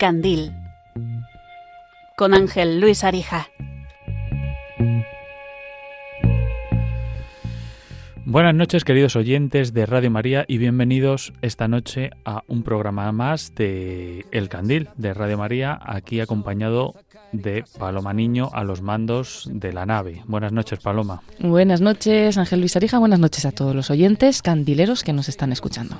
Candil con Ángel Luis Arija. Buenas noches queridos oyentes de Radio María y bienvenidos esta noche a un programa más de El Candil de Radio María, aquí acompañado de Paloma Niño a los mandos de la nave. Buenas noches Paloma. Buenas noches Ángel Luis Arija, buenas noches a todos los oyentes candileros que nos están escuchando.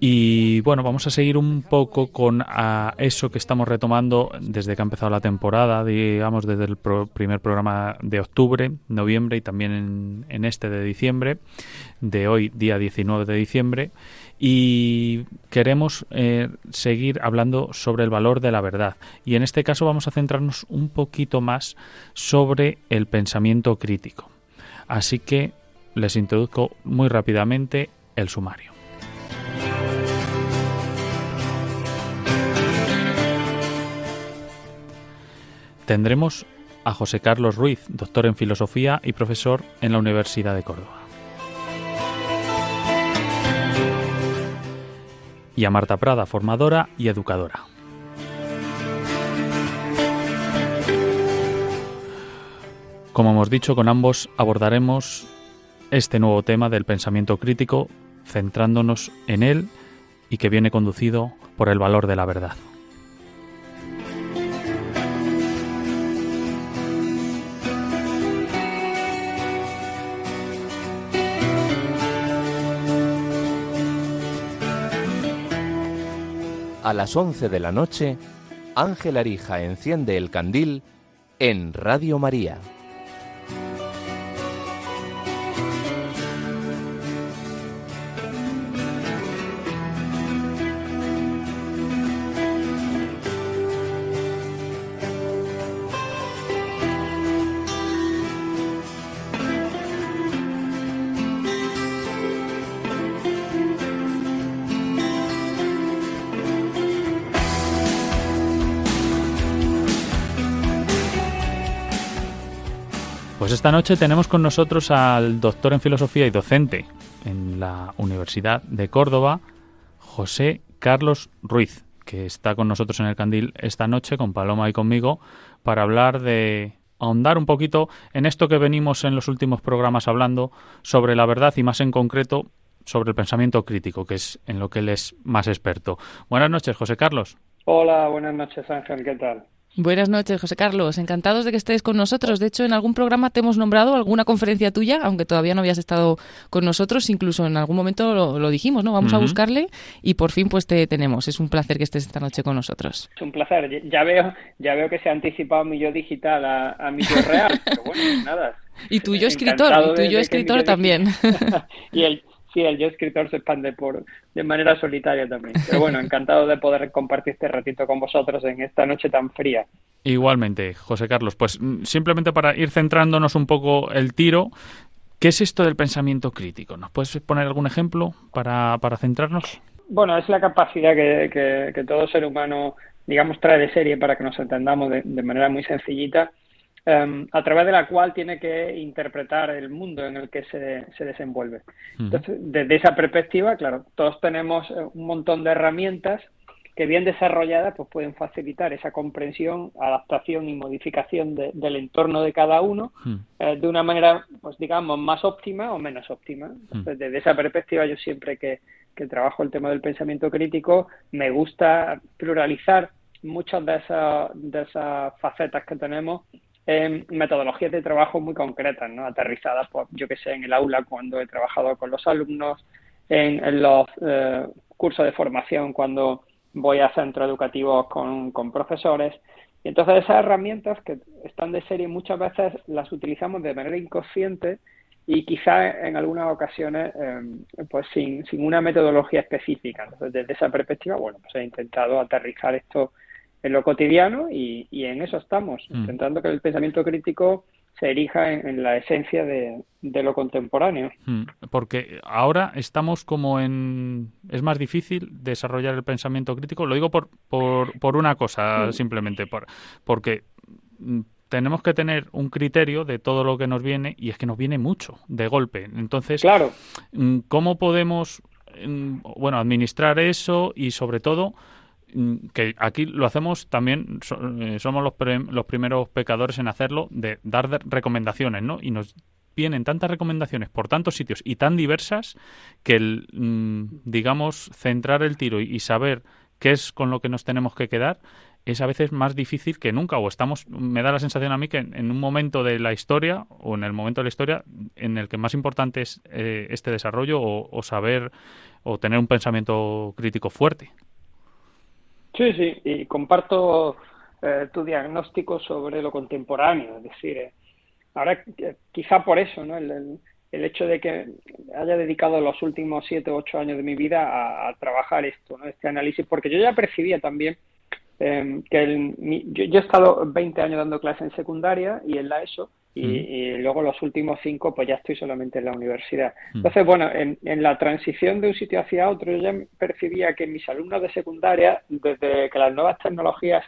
Y bueno, vamos a seguir un poco con a eso que estamos retomando desde que ha empezado la temporada, digamos desde el primer programa de octubre, noviembre y también en, en este de diciembre, de hoy día 19 de diciembre y queremos eh, seguir hablando sobre el valor de la verdad. Y en este caso vamos a centrarnos un poquito más sobre el pensamiento crítico. Así que les introduzco muy rápidamente el sumario. Tendremos a José Carlos Ruiz, doctor en filosofía y profesor en la Universidad de Córdoba. Y a Marta Prada, formadora y educadora. Como hemos dicho, con ambos abordaremos este nuevo tema del pensamiento crítico, centrándonos en él y que viene conducido por el valor de la verdad. A las 11 de la noche, Ángel Arija enciende el candil en Radio María. Esta noche tenemos con nosotros al doctor en filosofía y docente en la Universidad de Córdoba, José Carlos Ruiz, que está con nosotros en el Candil esta noche con Paloma y conmigo para hablar de ahondar un poquito en esto que venimos en los últimos programas hablando sobre la verdad y más en concreto sobre el pensamiento crítico, que es en lo que él es más experto. Buenas noches, José Carlos. Hola, buenas noches, Ángel, ¿qué tal? Buenas noches, José Carlos. Encantados de que estés con nosotros. De hecho, en algún programa te hemos nombrado alguna conferencia tuya, aunque todavía no habías estado con nosotros. Incluso en algún momento lo, dijimos, ¿no? Vamos a buscarle y por fin pues te tenemos. Es un placer que estés esta noche con nosotros. Es un placer. Ya veo, ya veo que se ha anticipado mi yo digital a, mi yo real. Pero bueno, nada. Y tuyo escritor, y tuyo escritor también. y el sí, el yo escritor se expande por de manera solitaria también. Pero bueno, encantado de poder compartir este ratito con vosotros en esta noche tan fría. Igualmente, José Carlos, pues mm, simplemente para ir centrándonos un poco el tiro, ¿qué es esto del pensamiento crítico? ¿Nos puedes poner algún ejemplo para, para centrarnos? Bueno, es la capacidad que, que, todo ser humano, digamos, trae de serie para que nos entendamos de, de manera muy sencillita Em, a través de la cual tiene que interpretar el mundo en el que se, se desenvuelve. Entonces, desde esa perspectiva, claro, todos tenemos eh, un montón de herramientas que bien desarrolladas pues pueden facilitar esa comprensión, adaptación y modificación del entorno de cada uno eh, de una manera, pues digamos, más óptima o menos óptima. desde esa perspectiva yo siempre que, que trabajo el tema del pensamiento crítico me gusta pluralizar muchas de esas, de esas facetas que tenemos metodologías de trabajo muy concretas, ¿no? aterrizadas, por, yo que sé, en el aula cuando he trabajado con los alumnos, en, los eh, cursos de formación cuando voy a centros educativos con, profesores. Y entonces esas herramientas que están de serie muchas veces las utilizamos de manera inconsciente y quizá en algunas ocasiones em, pues sin, sin una metodología específica. Entonces desde esa perspectiva, bueno, pues he intentado aterrizar esto en lo cotidiano y, en eso estamos, mm. intentando que el pensamiento crítico se erija en, la esencia de, lo contemporáneo. Mm. Porque ahora estamos como en... Es más difícil desarrollar el pensamiento crítico. Lo digo por, por, por una cosa, mm. simplemente, por, porque tenemos que tener un criterio de todo lo que nos viene y es que nos viene mucho de golpe. Entonces, claro. ¿cómo podemos bueno, administrar eso y sobre todo que aquí lo hacemos también, eh, somos los, los primeros pecadores en hacerlo, de dar recomendaciones, ¿no? Y nos vienen tantas recomendaciones por tantos sitios y tan diversas que el, mm, digamos, centrar el tiro y, saber qué es con lo que nos tenemos que quedar es a veces más difícil que nunca o estamos me da la sensación a mí que en, un momento de la historia o en el momento de la historia en el que más importante es eh, este desarrollo o, saber o tener un pensamiento crítico fuerte sí sí y comparto eh, tu diagnóstico sobre lo contemporáneo es decir eh, Ahora, quizá por eso, ¿no? El, el, hecho de que haya dedicado los últimos siete o ocho años de mi vida a, trabajar esto, ¿no? Este análisis, porque yo ya percibía también em, que el, yo, he estado 20 años dando clases en secundaria y en la ESO, y, luego los últimos cinco pues ya estoy solamente en la universidad. Entonces, bueno, en, en, la transición de un sitio hacia otro yo ya percibía que mis alumnos de secundaria, desde que las nuevas tecnologías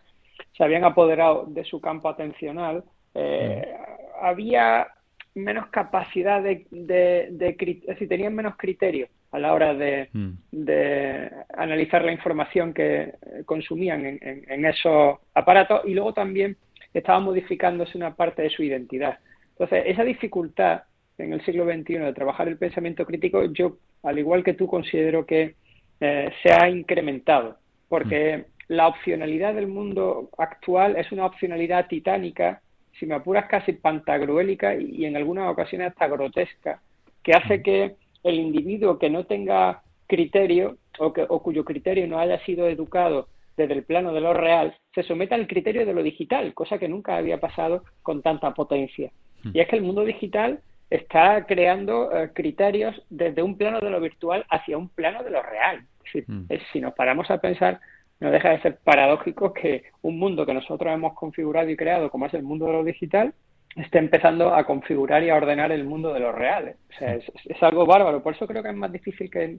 se habían apoderado de su campo atencional, eh, había menos capacidad de, de, es decir, tenían menos criterio a la hora de, mm. de analizar la información que consumían en, en, esos aparatos y luego también estaba modificándose una parte de su identidad. Entonces, esa dificultad en el siglo XXI de trabajar el pensamiento crítico, yo, al igual que tú, considero que eh, se ha incrementado, porque mm. la opcionalidad del mundo actual es una opcionalidad titánica si me apuras, casi pantagruélica y, en algunas ocasiones hasta grotesca, que hace mm. que el individuo que no tenga criterio o, que, o cuyo criterio no haya sido educado desde el plano de lo real, se someta al criterio de lo digital, cosa que nunca había pasado con tanta potencia. Mm. Y es que el mundo digital está creando eh, criterios desde un plano de lo virtual hacia un plano de lo real. Mm. si nos paramos a pensar, no deja de ser paradójico que un mundo que nosotros hemos configurado y creado, como es el mundo de lo digital, esté empezando a configurar y a ordenar el mundo de lo real. O sea, es, algo bárbaro. Por eso creo que es más difícil que,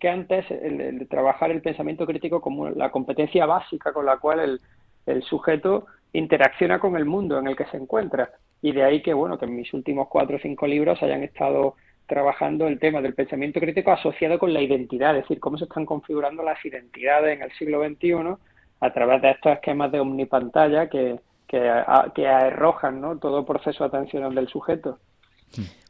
que antes el, trabajar el pensamiento crítico como la competencia básica con la cual el, el sujeto interacciona con el mundo en el que se encuentra. Y de ahí que, bueno, que en mis últimos cuatro o cinco libros hayan estado trabajando el tema del pensamiento crítico asociado con la identidad, es decir, cómo se están configurando las identidades en el siglo XXI a través de estos esquemas de omnipantalla que, que, que arrojan ¿no? todo proceso atencional del sujeto.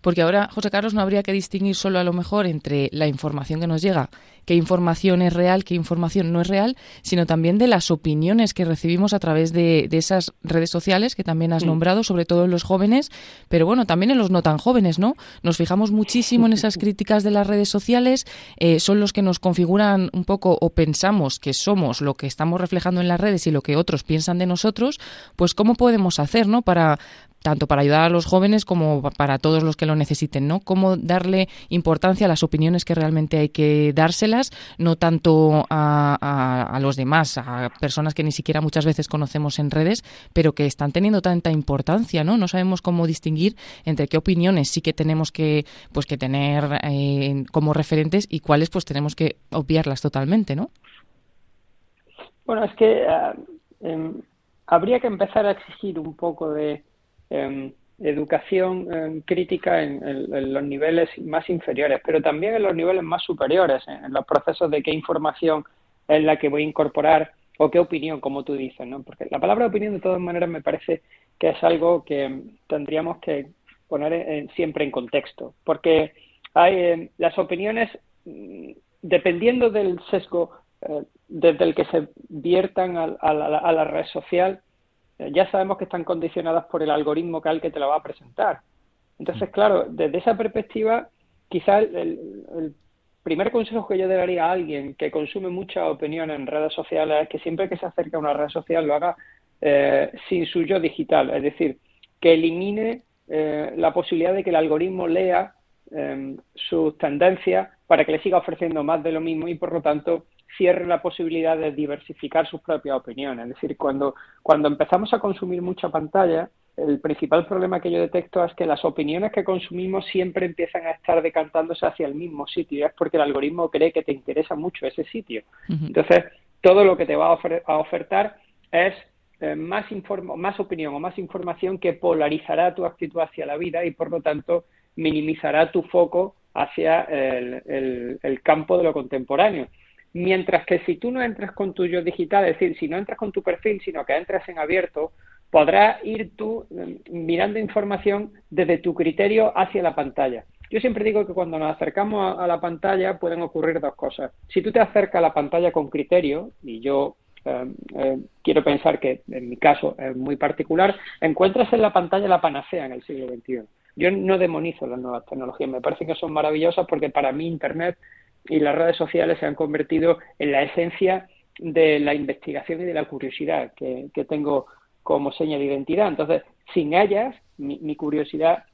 Porque ahora, José Carlos, no habría que distinguir solo a lo mejor entre la información que nos llega, qué información es real, qué información no es real, sino también de las opiniones que recibimos a través de, esas redes sociales que también has mm. nombrado, sobre todo en los jóvenes, pero bueno, también en los no tan jóvenes, ¿no? Nos fijamos muchísimo en esas críticas de las redes sociales, eh, son los que nos configuran un poco o pensamos que somos lo que estamos reflejando en las redes y lo que otros piensan de nosotros, pues cómo podemos hacer, ¿no? Para, tanto para ayudar a los jóvenes como para todos los que lo necesiten, ¿no? Cómo darle importancia a las opiniones que realmente hay que dárselas, no tanto a, a, los demás, a personas que ni siquiera muchas veces conocemos en redes, pero que están teniendo tanta importancia, ¿no? No sabemos cómo distinguir entre qué opiniones sí que tenemos que, pues, que tener eh, como referentes y cuáles pues tenemos que obviarlas totalmente, ¿no? Bueno, es que ah, em, habría que empezar a exigir un poco de Em, educación em, crítica en, los niveles más inferiores, pero también en los niveles más superiores, en, los procesos de qué información es la que voy a incorporar o qué opinión, como tú dices, ¿no? Porque la palabra opinión, de todas maneras, me parece que es algo que tendríamos que poner siempre en contexto, porque hay em, las opiniones, mm, dependiendo del sesgo eh, desde el que se viertan a la red social, ya sabemos que están condicionadas por el algoritmo que al que te la va a presentar. Entonces, mm. claro, desde esa perspectiva, quizás el, primer consejo que yo daría a alguien que consume mucha opinión en redes sociales es que siempre que se acerque a una red social lo haga eh, sin su yo digital, es decir, que elimine eh, la posibilidad de que el algoritmo lea eh, sus tendencias para que le siga ofreciendo más de lo mismo y por lo tanto cierre la posibilidad de diversificar sus propias opiniones. Es decir, cuando, cuando empezamos a consumir mucha pantalla, el principal problema que yo detecto es que las opiniones que consumimos siempre empiezan a estar decantándose hacia el mismo sitio. Y es porque el algoritmo cree que te interesa mucho ese sitio. Entonces, todo lo que te va a, ofertar es eh, más, más opinión o más información que polarizará tu actitud hacia la vida y, por lo tanto, minimizará tu foco hacia el campo de lo contemporáneo. Mientras que si tú no entras con tu yo digital, es decir, si no entras con tu perfil, sino que entras en abierto, podrás ir tú mm, mirando información desde tu criterio hacia la pantalla. Yo siempre digo que cuando nos acercamos a, la pantalla pueden ocurrir dos cosas. Si tú te acercas a la pantalla con criterio, y yo eh, eh, quiero pensar que en mi caso es muy particular, encuentras en la pantalla la panacea en el siglo XXI. Yo no demonizo las nuevas tecnologías, me parece que son maravillosas porque para mí Internet y las redes sociales se han convertido en la esencia de la investigación y de la curiosidad que, tengo como seña de identidad. Entonces, sin ellas, mi, curiosidad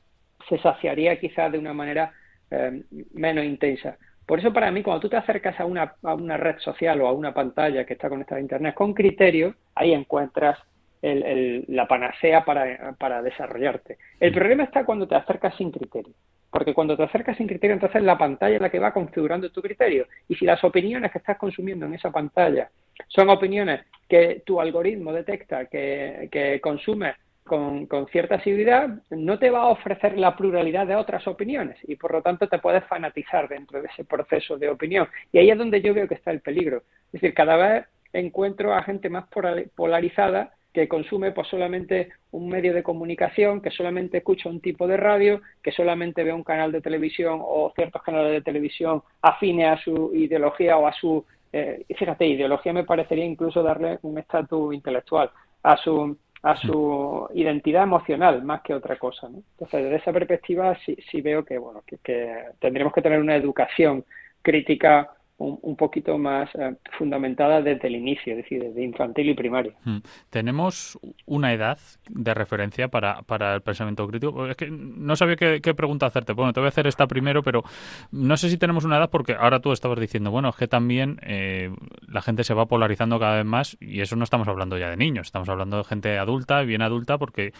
se saciaría quizás de una manera eh, menos intensa. Por eso para mí, cuando tú te acercas a una, a una red social o a una pantalla que está conectada a Internet con criterio, ahí encuentras la panacea para, para desarrollarte. El problema está cuando te acercas sin criterio. Porque cuando te acercas sin criterio, entonces la pantalla es la que va configurando tu criterio. Y si las opiniones que estás consumiendo en esa pantalla son opiniones que tu algoritmo detecta que, que consumes con, cierta asiduidad, no te va a ofrecer la pluralidad de otras opiniones y por lo tanto te puedes fanatizar dentro de ese proceso de opinión. Y ahí es donde yo veo que está el peligro. Es decir, cada vez encuentro a gente más polarizada que consume pues solamente un medio de comunicación, que solamente escucha un tipo de radio, que solamente ve un canal de televisión o ciertos canales de televisión afines a su ideología o a su, eh, fíjate, ideología me parecería incluso darle un estatus intelectual, a su a su identidad emocional más que otra cosa. Entonces, desde esa perspectiva sí, sí veo que, bueno, que, que tendríamos que tener una educación crítica un, poquito más eh, fundamentada desde el inicio, es decir, desde infantil y primaria. Hmm. ¿Tenemos una edad de referencia para, para el pensamiento crítico? Es que no sabía qué, pregunta hacerte. Bueno, te voy a hacer esta primero, pero no sé si tenemos una edad porque ahora tú estabas diciendo, bueno, es que también eh, la gente se va polarizando cada vez más y eso no estamos hablando ya de niños, estamos hablando de gente adulta, bien adulta, porque,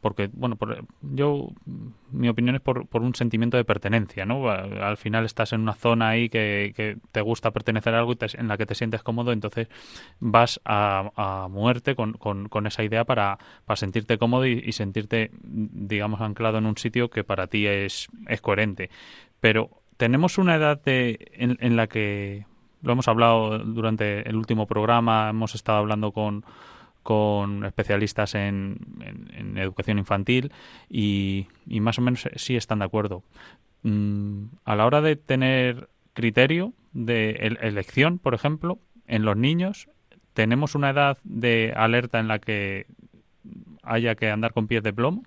porque bueno, yo, mi opinión es por, por un sentimiento de pertenencia, ¿no? Al final estás en una zona ahí que, que te gusta pertenecer a algo y en la que te sientes cómodo, entonces vas a, muerte con, con, esa idea para, para sentirte cómodo y, sentirte, digamos, anclado en un sitio que para ti es, es coherente. Pero tenemos una edad de, en, la que lo hemos hablado durante el último programa, hemos estado hablando con, con especialistas en, en, educación infantil y, y, más o menos sí están de acuerdo. Mm, a la hora de tener criterio de elección, por ejemplo, en los niños, ¿tenemos una edad de alerta en la que haya que andar con pies de plomo?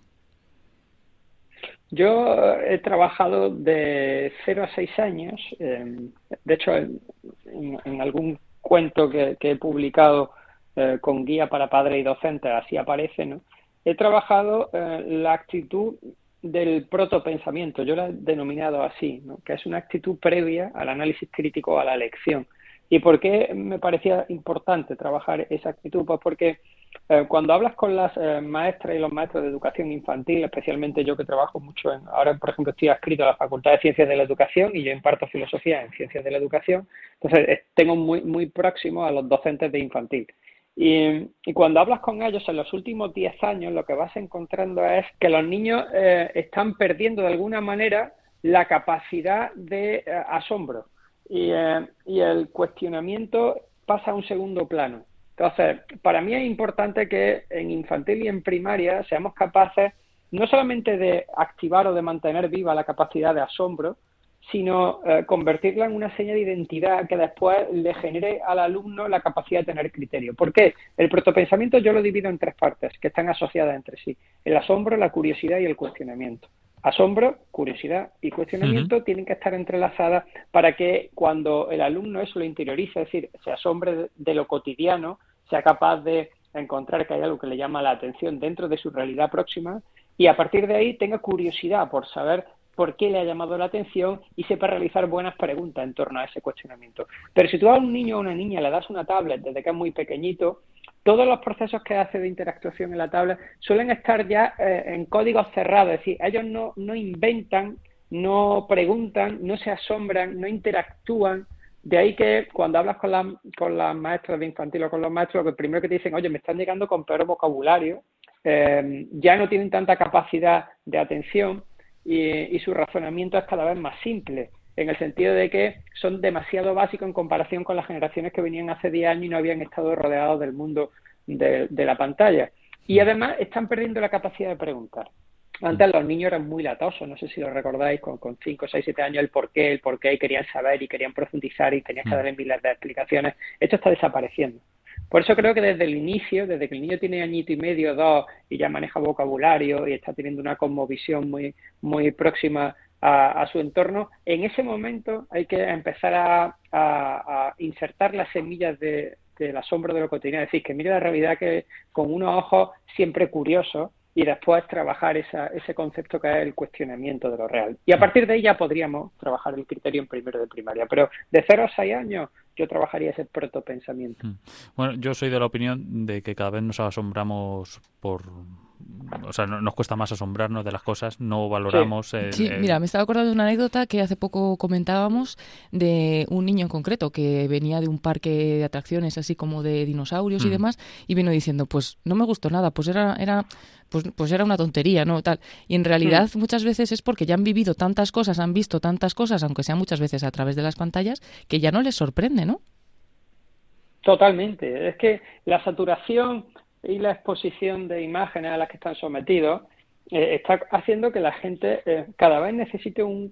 Yo he trabajado de 0 a 6 años. Em, de hecho, en, algún cuento que, he publicado eh, con guía para padres y docentes, así aparece, ¿no? He trabajado eh, la actitud del protopensamiento, yo lo he denominado así, ¿no? que es una actitud previa al análisis crítico a la lección. ¿Y por qué me parecía importante trabajar esa actitud? Pues porque eh, cuando hablas con las eh, maestras y los maestros de educación infantil, especialmente yo que trabajo mucho en, ahora por ejemplo estoy adscrito a la Facultad de Ciencias de la Educación y yo imparto filosofía en Ciencias de la Educación, entonces eh, tengo muy, muy próximo a los docentes de infantil. Y, cuando hablas con ellos en los últimos 10 años, lo que vas encontrando es que los niños eh, están perdiendo de alguna manera la capacidad de eh, asombro eh, y, el cuestionamiento pasa a un segundo plano. Entonces, para mí es importante que en infantil y en primaria seamos capaces no solamente de activar o de mantener viva la capacidad de asombro, sino eh, convertirla en una seña de identidad que después le genere al alumno la capacidad de tener criterio. ¿Por qué? El protopensamiento yo lo divido en tres partes que están asociadas entre sí. El asombro, la curiosidad y el cuestionamiento. Asombro, curiosidad y cuestionamiento tienen que estar entrelazadas para que cuando el alumno eso lo interiorice, es decir, se asombre de lo cotidiano, sea capaz de encontrar que hay algo que le llama la atención dentro de su realidad próxima y a partir de ahí tenga curiosidad por saber por qué le ha llamado la atención y sepa realizar buenas preguntas en torno a ese cuestionamiento. Pero si tú a un niño o una niña le das una tablet desde que es muy pequeñito, todos los procesos que hace de interactuación en la tablet suelen estar ya eh, en códigos cerrados, es decir, ellos no, no inventan, no preguntan, no se asombran, no interactúan. De ahí que cuando hablas con, la, con las maestras de infantil o con los maestros, lo primero que te dicen, oye, me están llegando con peor vocabulario, eh, ya no tienen tanta capacidad de atención y, su razonamiento es cada vez más simple. en el sentido de que son demasiado básicos en comparación con las generaciones que venían hace 10 años y no habían estado rodeados del mundo de, la pantalla. Y además están perdiendo la capacidad de preguntar. Antes los niños eran muy latosos, no sé si lo recordáis, con, con 5, 6, 7 años el por qué, el por qué, y querían saber y querían profundizar y tenías que darle miles de explicaciones. Esto está desapareciendo. Por eso creo que desde el inicio, desde que el niño tiene añito y medio, dos, y ya maneja vocabulario y está teniendo una cosmovisión muy, muy próxima a, su entorno, en ese momento hay que empezar a, insertar las semillas de, del asombro de lo cotidiano, es decir, que mire la realidad que con unos ojos siempre curiosos y después trabajar esa, ese concepto que es el cuestionamiento de lo real. Y a partir de ahí ya podríamos trabajar el criterio en primero de primaria, pero de 0 a 6 años yo trabajaría ese protopensamiento. Mm. Bueno, yo soy de la opinión de que cada vez nos asombramos por o sea, nos cuesta más asombrarnos de las cosas, no valoramos. Sí, mira, me estaba acordando de una anécdota que hace poco comentábamos de un niño en concreto que venía de un parque de atracciones así como de dinosaurios y mm. demás y vino diciendo, pues no me gustó nada, pues era, era, pues, pues era una tontería, ¿no? Tal. Y en realidad mm. muchas veces es porque ya han vivido tantas cosas, han visto tantas cosas, aunque sea muchas veces a través de las pantallas, que ya no les sorprende, ¿no? Totalmente. Es que la saturación y la exposición de imágenes a las que están sometidos eh, está haciendo que la gente eh, cada vez necesite un,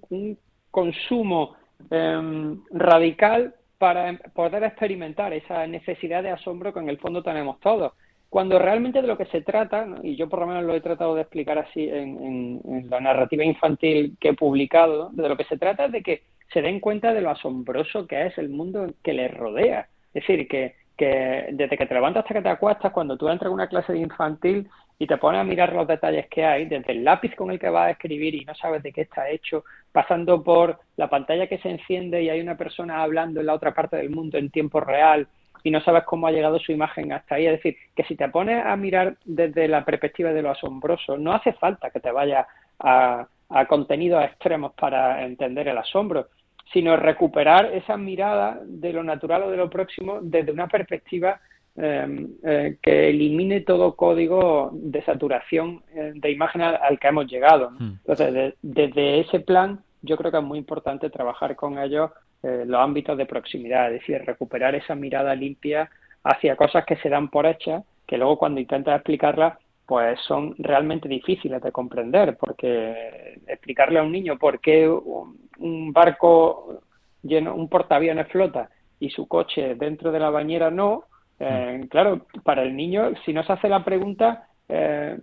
consumo em, radical para em, poder experimentar esa necesidad de asombro que en el fondo tenemos todos. Cuando realmente de lo que se trata, y yo por lo menos lo he tratado de explicar así en, en la narrativa infantil que he publicado, de lo que se trata es de que se den cuenta de lo asombroso que es el mundo que les rodea. Es decir, que que desde que te levantas hasta que te acuestas, cuando tú entras en una clase de infantil y te pones a mirar los detalles que hay, desde el lápiz con el que vas a escribir y no sabes de qué está hecho, pasando por la pantalla que se enciende y hay una persona hablando en la otra parte del mundo en tiempo real y no sabes cómo ha llegado su imagen hasta ahí. Es decir, que si te pones a mirar desde la perspectiva de lo asombroso, no hace falta que te vayas a, a contenidos extremos para entender el asombro, sino recuperar esa mirada de lo natural o de lo próximo desde una perspectiva em, eh, que elimine todo código de saturación eh, de imagen al, que hemos llegado. Hmm. Entonces, desde ese plan, yo creo que es muy importante trabajar con ellos eh, los ámbitos de proximidad, es decir, recuperar esa mirada limpia hacia cosas que se dan por hechas, que luego cuando intentas explicarlas, pues son realmente difíciles de comprender, porque explicarle a un niño por qué un barco lleno, un portaaviones flota y su coche dentro de la bañera no, eh, mm. claro, para el niño, si no se hace la pregunta, eh,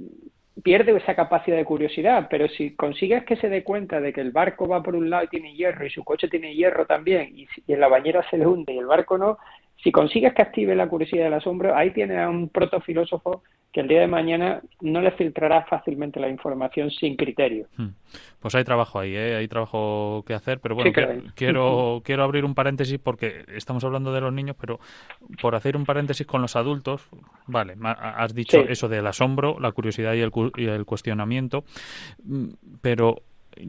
pierde esa capacidad de curiosidad, pero si consigues que se dé cuenta de que el barco va por un lado y tiene hierro y su coche tiene hierro también y, y en la bañera se le hunde y el barco no, si consigues que active la curiosidad del asombro, ahí tienes a un protofilósofo que el día de mañana no le filtrará fácilmente la información sin criterio. Hmm. Pues hay trabajo ahí, ¿eh? hay trabajo que hacer, pero bueno, quiero, quiero abrir un paréntesis porque estamos hablando de los niños, pero por hacer un paréntesis con los adultos, vale, has dicho eso del asombro, la curiosidad y el, y el cuestionamiento, mm, pero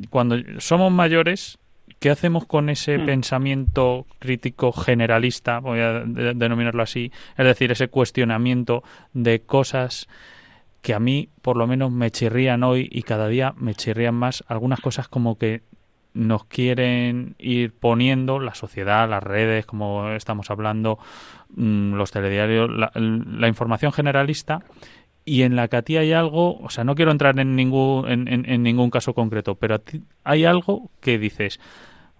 cuando somos mayores ¿Qué hacemos con ese hmm. pensamiento crítico generalista, voy a denominarlo así, es decir, ese cuestionamiento de cosas que a mí por lo menos me chirrían hoy y cada día me chirrían más algunas cosas como que nos quieren ir poniendo la sociedad, las redes, como estamos hablando, mm, los telediarios, la, información generalista y en la que a ti hay algo, o sea, no quiero entrar en ningún, en, ningún caso concreto, pero hay algo que dices,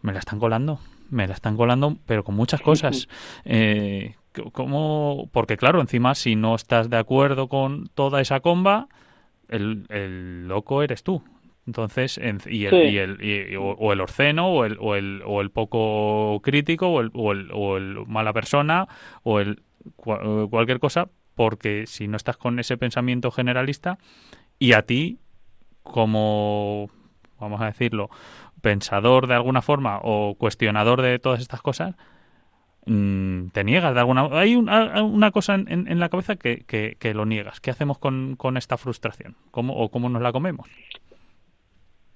me la están colando, me la están colando, pero con muchas cosas. Eh, ¿cómo? Porque claro, encima si no estás de acuerdo con toda esa comba, el, el loco eres tú. Entonces, y el, y el o, el orceno, o el, o el, o el poco crítico, o el, o el, o el mala persona, o el cualquier cosa, porque si no estás con ese pensamiento generalista, y a ti, como, vamos a decirlo, pensador de alguna forma o cuestionador de todas estas cosas, mm, te niegas de alguna hay una, cosa en, la cabeza que, que, lo niegas. Qué hacemos con, con esta frustración ¿Cómo, o cómo nos la comemos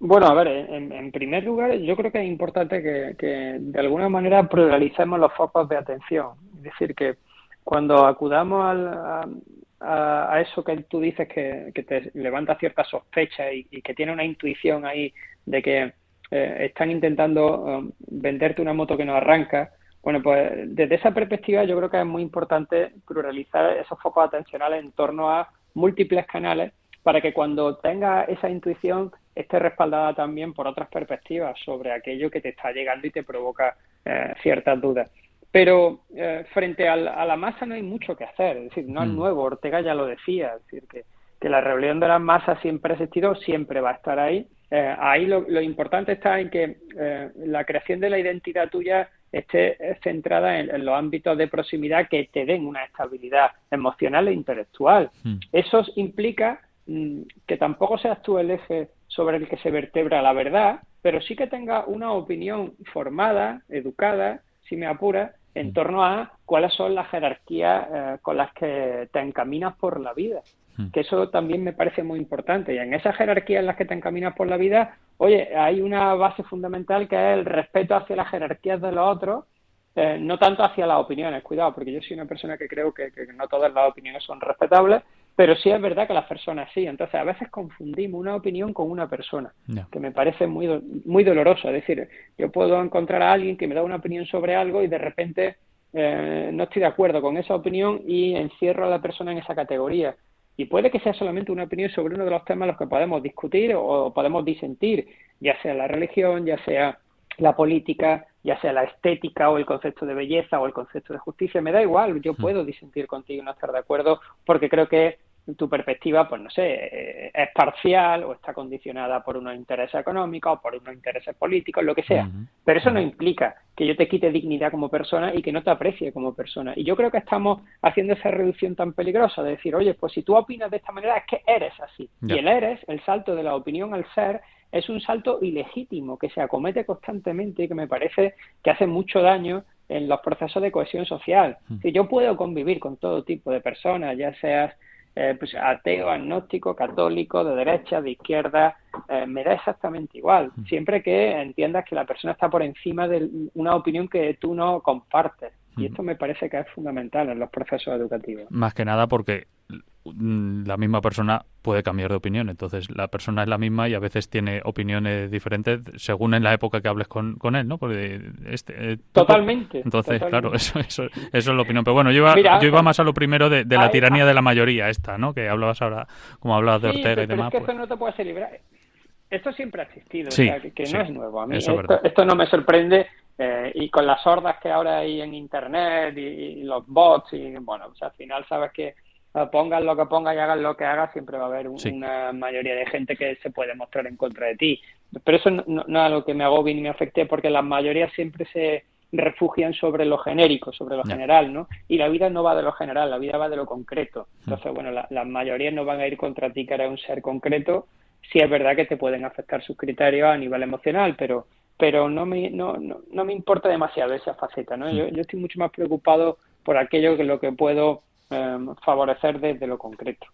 bueno a ver en, primer lugar yo creo que es importante que, que, de alguna manera pluralicemos los focos de atención. Es decir que cuando acudamos al, a, eso que tú dices que, te levanta cierta sospecha y, que tiene una intuición ahí de que están intentando venderte una moto que no arranca. Bueno, pues desde esa perspectiva yo creo que es muy importante pluralizar esos focos atencionales en torno a múltiples canales para que cuando tenga esa intuición esté respaldada también por otras perspectivas sobre aquello que te está llegando y te provoca eh, ciertas dudas. Pero eh, frente a la masa no hay mucho que hacer, es decir, no es mm. nuevo, Ortega ya lo decía, es decir, que, la rebelión de las masas siempre ha existido, siempre va a estar ahí. Eh, ahí lo, importante está en que la creación de la identidad tuya esté centrada en, los ámbitos de proximidad que te den una estabilidad emocional e intelectual. Mm. Eso implica mm, que tampoco seas tú el eje sobre el que se vertebra la verdad, pero sí que tenga una opinión formada, educada, si me apura, en mm. torno a cuáles son las jerarquías eh, con las que te encaminas por la vida. Mm. Que eso también me parece muy importante. Y en esas jerarquías en las que te encaminas por la vida, oye, hay una base fundamental que es el respeto hacia las jerarquías de los otros, eh, no tanto hacia las opiniones. Cuidado, porque yo soy una persona que creo que no todas las opiniones son respetables, pero sí es verdad que las personas sí. Entonces, a veces confundimos una opinión con una persona, que me parece muy, muy doloroso. Es decir, yo puedo encontrar a alguien que me da una opinión sobre algo y de repente eh, no estoy de acuerdo con esa opinión y encierro a la persona en esa categoría. Y puede que sea solamente una opinión sobre uno de los temas en los que podemos discutir o podemos disentir, ya sea la religión, ya sea la política, ya sea la estética o el concepto de belleza o el concepto de justicia, me da igual, yo hmm. puedo disentir contigo y no estar de acuerdo porque creo que tu perspectiva, pues no sé, eh, es parcial o está condicionada por unos intereses económicos o por unos intereses políticos, lo que sea. Pero eso no implica que yo te quite dignidad como persona y que no te aprecie como persona. Y yo creo que estamos haciendo esa reducción tan peligrosa de decir, oye, pues si tú opinas de esta manera es que eres así. Y el eres, el salto de la opinión al ser, es un salto ilegítimo que se acomete constantemente y que me parece que hace mucho daño en los procesos de cohesión social. Si yo puedo convivir con todo tipo de personas, ya seas eh, pues ateo, agnóstico, católico, de derecha, de izquierda, eh, me da exactamente igual, siempre que entiendas que la persona está por encima de una opinión que tú no compartes. Y esto me parece que es fundamental en los procesos educativos. Más que nada porque Mm, la misma persona puede cambiar de opinión. Entonces, la persona es la misma y a veces tiene opiniones diferentes según en la época que hables con, con él, ¿no? Porque este, eh, totalmente. Entonces, claro, eso, eso, eso, es la opinión. Pero bueno, yo iba, yo iba más a lo primero de, la tiranía de la mayoría esta, ¿no? Que hablabas ahora, como hablabas de Ortega y demás. Es que pues. esto no te puedes librar. Esto siempre ha existido, que, no es nuevo. A mí esto, no me sorprende eh, y con las hordas que ahora hay en Internet y, los bots y bueno, pues al final sabes que pongan lo que pongas y hagan lo que hagas, siempre va a haber una mayoría de gente que se puede mostrar en contra de ti. Pero eso no, es algo que me agobie ni me afecte, porque las mayorías siempre se refugian sobre lo genérico, sobre lo general, ¿no? Y la vida no va de lo general, la vida va de lo concreto. Mm. Entonces, bueno, las mayorías no van a ir contra ti, que eres un ser concreto. Sí es verdad que te pueden afectar sus criterios a nivel emocional, pero pero no me, no, no, no me importa demasiado esa faceta, ¿no? Mm. Yo, yo estoy mucho más preocupado por aquello que lo que puedo Em, favorecer desde lo concreto.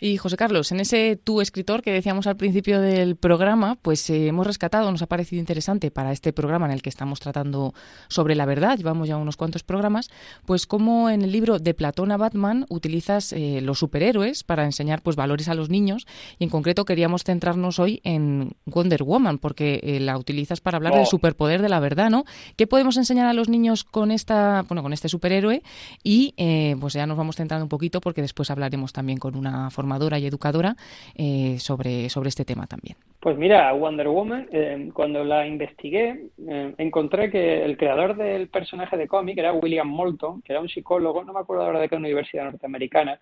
Y José Carlos, en ese tú escritor que decíamos al principio del programa, pues eh, hemos rescatado, nos ha parecido interesante para este programa en el que estamos tratando sobre la verdad, llevamos ya unos cuantos programas, pues como en el libro de Platón a Batman utilizas eh, los superhéroes para enseñar pues valores a los niños y en concreto queríamos centrarnos hoy en Wonder Woman porque eh, la utilizas para hablar del oh. superpoder de la verdad, ¿no? ¿Qué podemos enseñar a los niños con esta, bueno, con este superhéroe? Y pues ya nos vamos centrando un poquito porque después hablaremos también con una forma formadora y educadora eh, sobre, sobre este tema también. Pues mira, Wonder Woman, eh, cuando la investigué, eh, encontré que el creador del personaje de cómic era William Moulton, que era un psicólogo, no me acuerdo ahora de qué universidad norteamericana,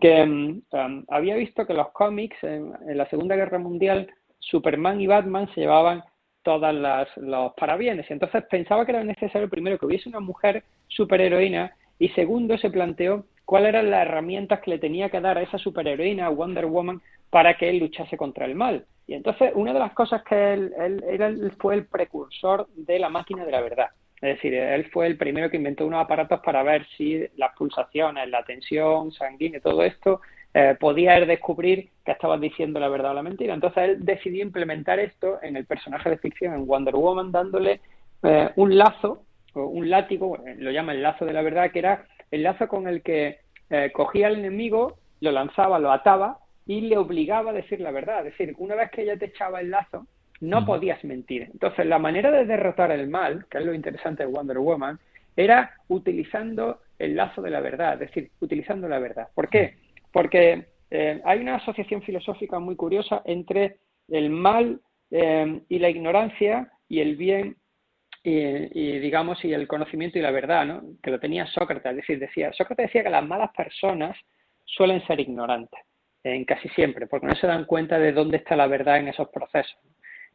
que mm, había visto que los cómics en, la Segunda Guerra Mundial, Superman y Batman se llevaban todas las, los parabienes. Y entonces pensaba que era necesario primero que hubiese una mujer superheroína y segundo se planteó cuáles eran las herramientas que le tenía que dar a esa superheroína, Wonder Woman, para que él luchase contra el mal. Y entonces, una de las cosas que él, él, fue el precursor de la máquina de la verdad. Es decir, él fue el primero que inventó unos aparatos para ver si las pulsaciones, la tensión sanguínea, todo esto, eh, podía él descubrir que estabas diciendo la verdad o la mentira. Entonces él decidió implementar esto en el personaje de ficción, en Wonder Woman, dándole eh, un lazo, o un látigo, lo llama el lazo de la verdad, que era el lazo con el que eh, cogía al enemigo, lo lanzaba, lo ataba y le obligaba a decir la verdad. Es decir, una vez que ella te echaba el lazo, no podías mentir. Entonces, la manera de derrotar el mal, que es lo interesante de Wonder Woman, era utilizando el lazo de la verdad, es decir, utilizando la verdad. ¿Por qué? Porque eh, hay una asociación filosófica muy curiosa entre el mal eh, y la ignorancia y el bien y, digamos y el conocimiento y la verdad, ¿no? Que lo tenía Sócrates, es decir, decía Sócrates decía que las malas personas suelen ser ignorantes, en casi siempre, porque no se dan cuenta de dónde está la verdad en esos procesos.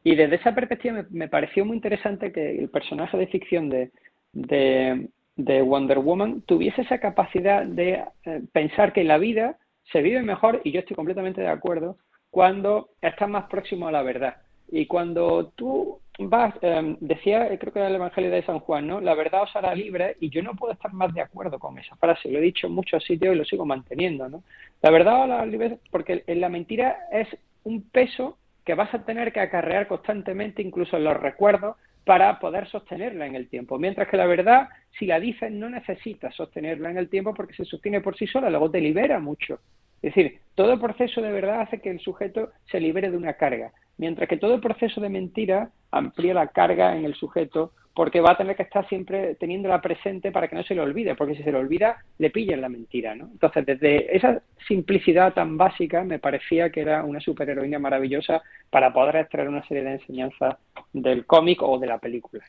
Y desde esa perspectiva me, pareció muy interesante que el personaje de ficción de, de, Wonder Woman tuviese esa capacidad de eh, pensar que la vida se vive mejor, y yo estoy completamente de acuerdo, cuando estás más próximo a la verdad. Y cuando tú vas, em, decía, creo que era el Evangelio de San Juan, ¿no? La verdad os hará libre y yo no puedo estar más de acuerdo con esa frase. Lo he dicho en muchos sitios y lo sigo manteniendo, ¿no? La verdad os hará libre porque la mentira es un peso que vas a tener que acarrear constantemente, incluso en los recuerdos, para poder sostenerla en el tiempo. Mientras que la verdad, si la dices, no necesitas sostenerla en el tiempo porque se sostiene por sí sola, luego te libera mucho. Es decir, todo proceso de verdad hace que el sujeto se libere de una carga, mientras que todo proceso de mentira amplía la carga en el sujeto porque va a tener que estar siempre teniéndola presente para que no se le olvide, porque si se le olvida, le pillan la mentira, ¿no? Entonces, desde esa simplicidad tan básica, me parecía que era una superheroína maravillosa para poder extraer una serie de enseñanzas del cómic o de la película.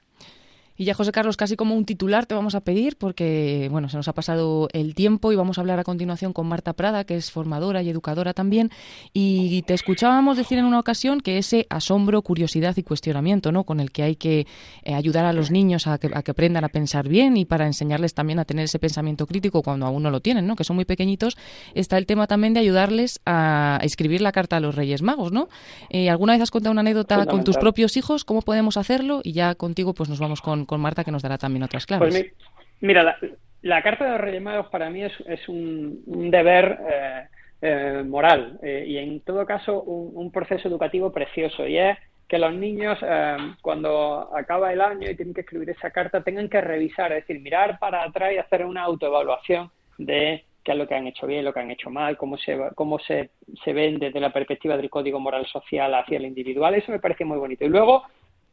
Y ya, José Carlos, casi como un titular te vamos a pedir, porque bueno, se nos ha pasado el tiempo y vamos a hablar a continuación con Marta Prada, que es formadora y educadora también. Y te escuchábamos decir en una ocasión que ese asombro, curiosidad y cuestionamiento, ¿no? Con el que hay que eh, ayudar a los niños a que, aprendan a pensar bien y para enseñarles también a tener ese pensamiento crítico cuando aún no lo tienen, ¿no? Que son muy pequeñitos. Está el tema también de ayudarles a escribir la carta a los Reyes Magos, ¿no? Eh, ¿Alguna vez has contado una anécdota con tus propios hijos? ¿Cómo podemos hacerlo? Y ya contigo, pues nos vamos con con Marta que nos dará también otras claves. Pues mira, la, Carta de los Reyes Magos para mí es, un, deber eh, eh, moral eh, y en todo caso un, proceso educativo precioso y es que los niños cuando acaba el año y tienen que escribir esa carta tengan que revisar, es decir, mirar para atrás y hacer una autoevaluación de qué es lo que han hecho bien, lo que han hecho mal, cómo se, cómo se, se ven desde la perspectiva del código moral social hacia el individual. Eso me parece muy bonito. Y luego,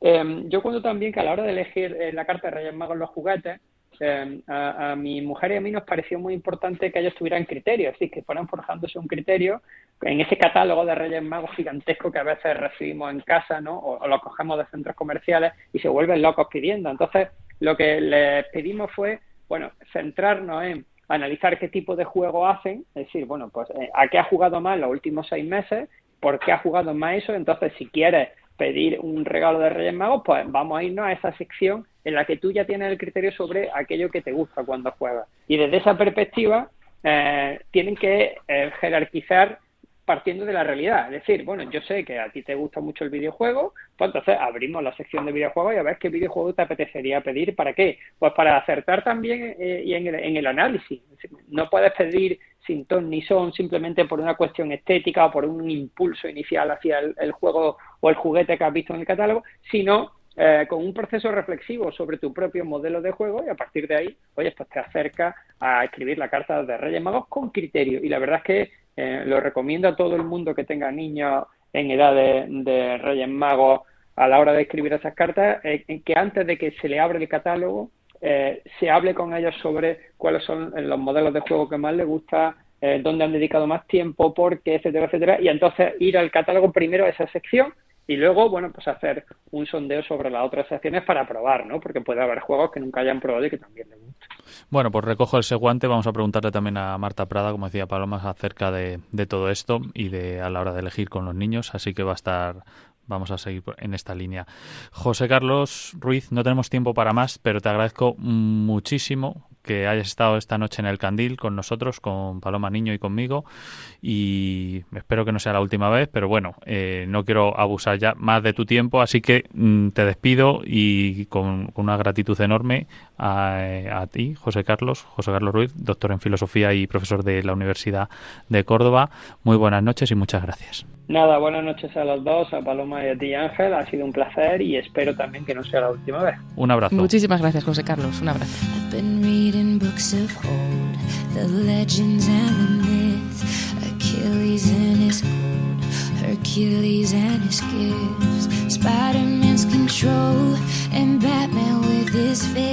Em, yo cuento también que a la hora de elegir eh, la carta de Reyes Magos los juguetes, em, a, mi mujer y a mí nos pareció muy importante que ellos tuvieran criterios, es decir, que fueran forjándose un criterio en ese catálogo de Reyes Magos gigantesco que a veces recibimos en casa, ¿no? O, lo cogemos de centros comerciales y se vuelven locos pidiendo. Entonces, lo que les pedimos fue, bueno, centrarnos en analizar qué tipo de juego hacen, es decir, bueno, pues eh, a qué ha jugado más los últimos seis meses, por qué ha jugado más eso, entonces si quieres pedir un regalo de Reyes Magos, pues vamos a irnos a esa sección en la que tú ya tienes el criterio sobre aquello que te gusta cuando juegas. Y desde esa perspectiva, eh, tienen que eh, jerarquizar partiendo de la realidad. Es decir, bueno, yo sé que a ti te gusta mucho el videojuego, pues entonces abrimos la sección de videojuegos y a ver qué videojuego te apetecería pedir. ¿Para qué? Pues para acertar también eh, y en el, en el análisis. No puedes pedir sin ton ni son simplemente por una cuestión estética o por un impulso inicial hacia el, juego o el juguete que has visto en el catálogo, sino eh, con un proceso reflexivo sobre tu propio modelo de juego y a partir de ahí, oye, pues te acerca a escribir la carta de Reyes Magos con criterio. Y la verdad es que eh, lo recomiendo a todo el mundo que tenga niños en edad de, Reyes Magos a la hora de escribir esas cartas, eh, que antes de que se le abra el catálogo, eh, se hable con ellos sobre cuáles son los modelos de juego que más les gusta, eh, dónde han dedicado más tiempo, por qué, etcétera, etcétera, y entonces ir al catálogo primero a esa sección y luego, bueno, pues hacer un sondeo sobre las otras secciones para probar, ¿no? Porque puede haber juegos que nunca hayan probado y que también les gustan. Bueno, pues recojo ese guante. Vamos a preguntarle también a Marta Prada, como decía Paloma, acerca de, de todo esto y de a la hora de elegir con los niños. Así que va a estar vamos a seguir en esta línea. José Carlos Ruiz, no tenemos tiempo para más, pero te agradezco muchísimo que hayas estado esta noche en el Candil con nosotros, con Paloma Niño y conmigo. Y espero que no sea la última vez, pero bueno, eh, no quiero abusar ya más de tu tiempo, así que mm, te despido y con, una gratitud enorme a, a, ti, José Carlos, José Carlos Ruiz, doctor en filosofía y profesor de la Universidad de Córdoba. Muy buenas noches y muchas gracias. Nada, buenas noches a los dos, a Paloma y a ti Ángel. Ha sido un placer y espero también que no sea la última vez. Un abrazo. Muchísimas gracias, José Carlos. Un abrazo. Hercules and his gifts, Spider Man's control, and Batman with his fist.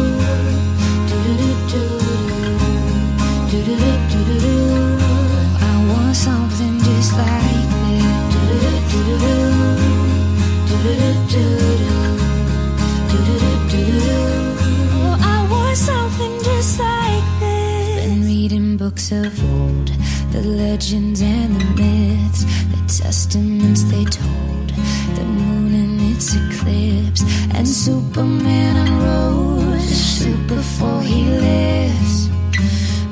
I want something just like this. I want something just like this. Been reading books of old, the legends and the myths, the testaments they told, the moon and its eclipse, and Superman unrose super before he lives.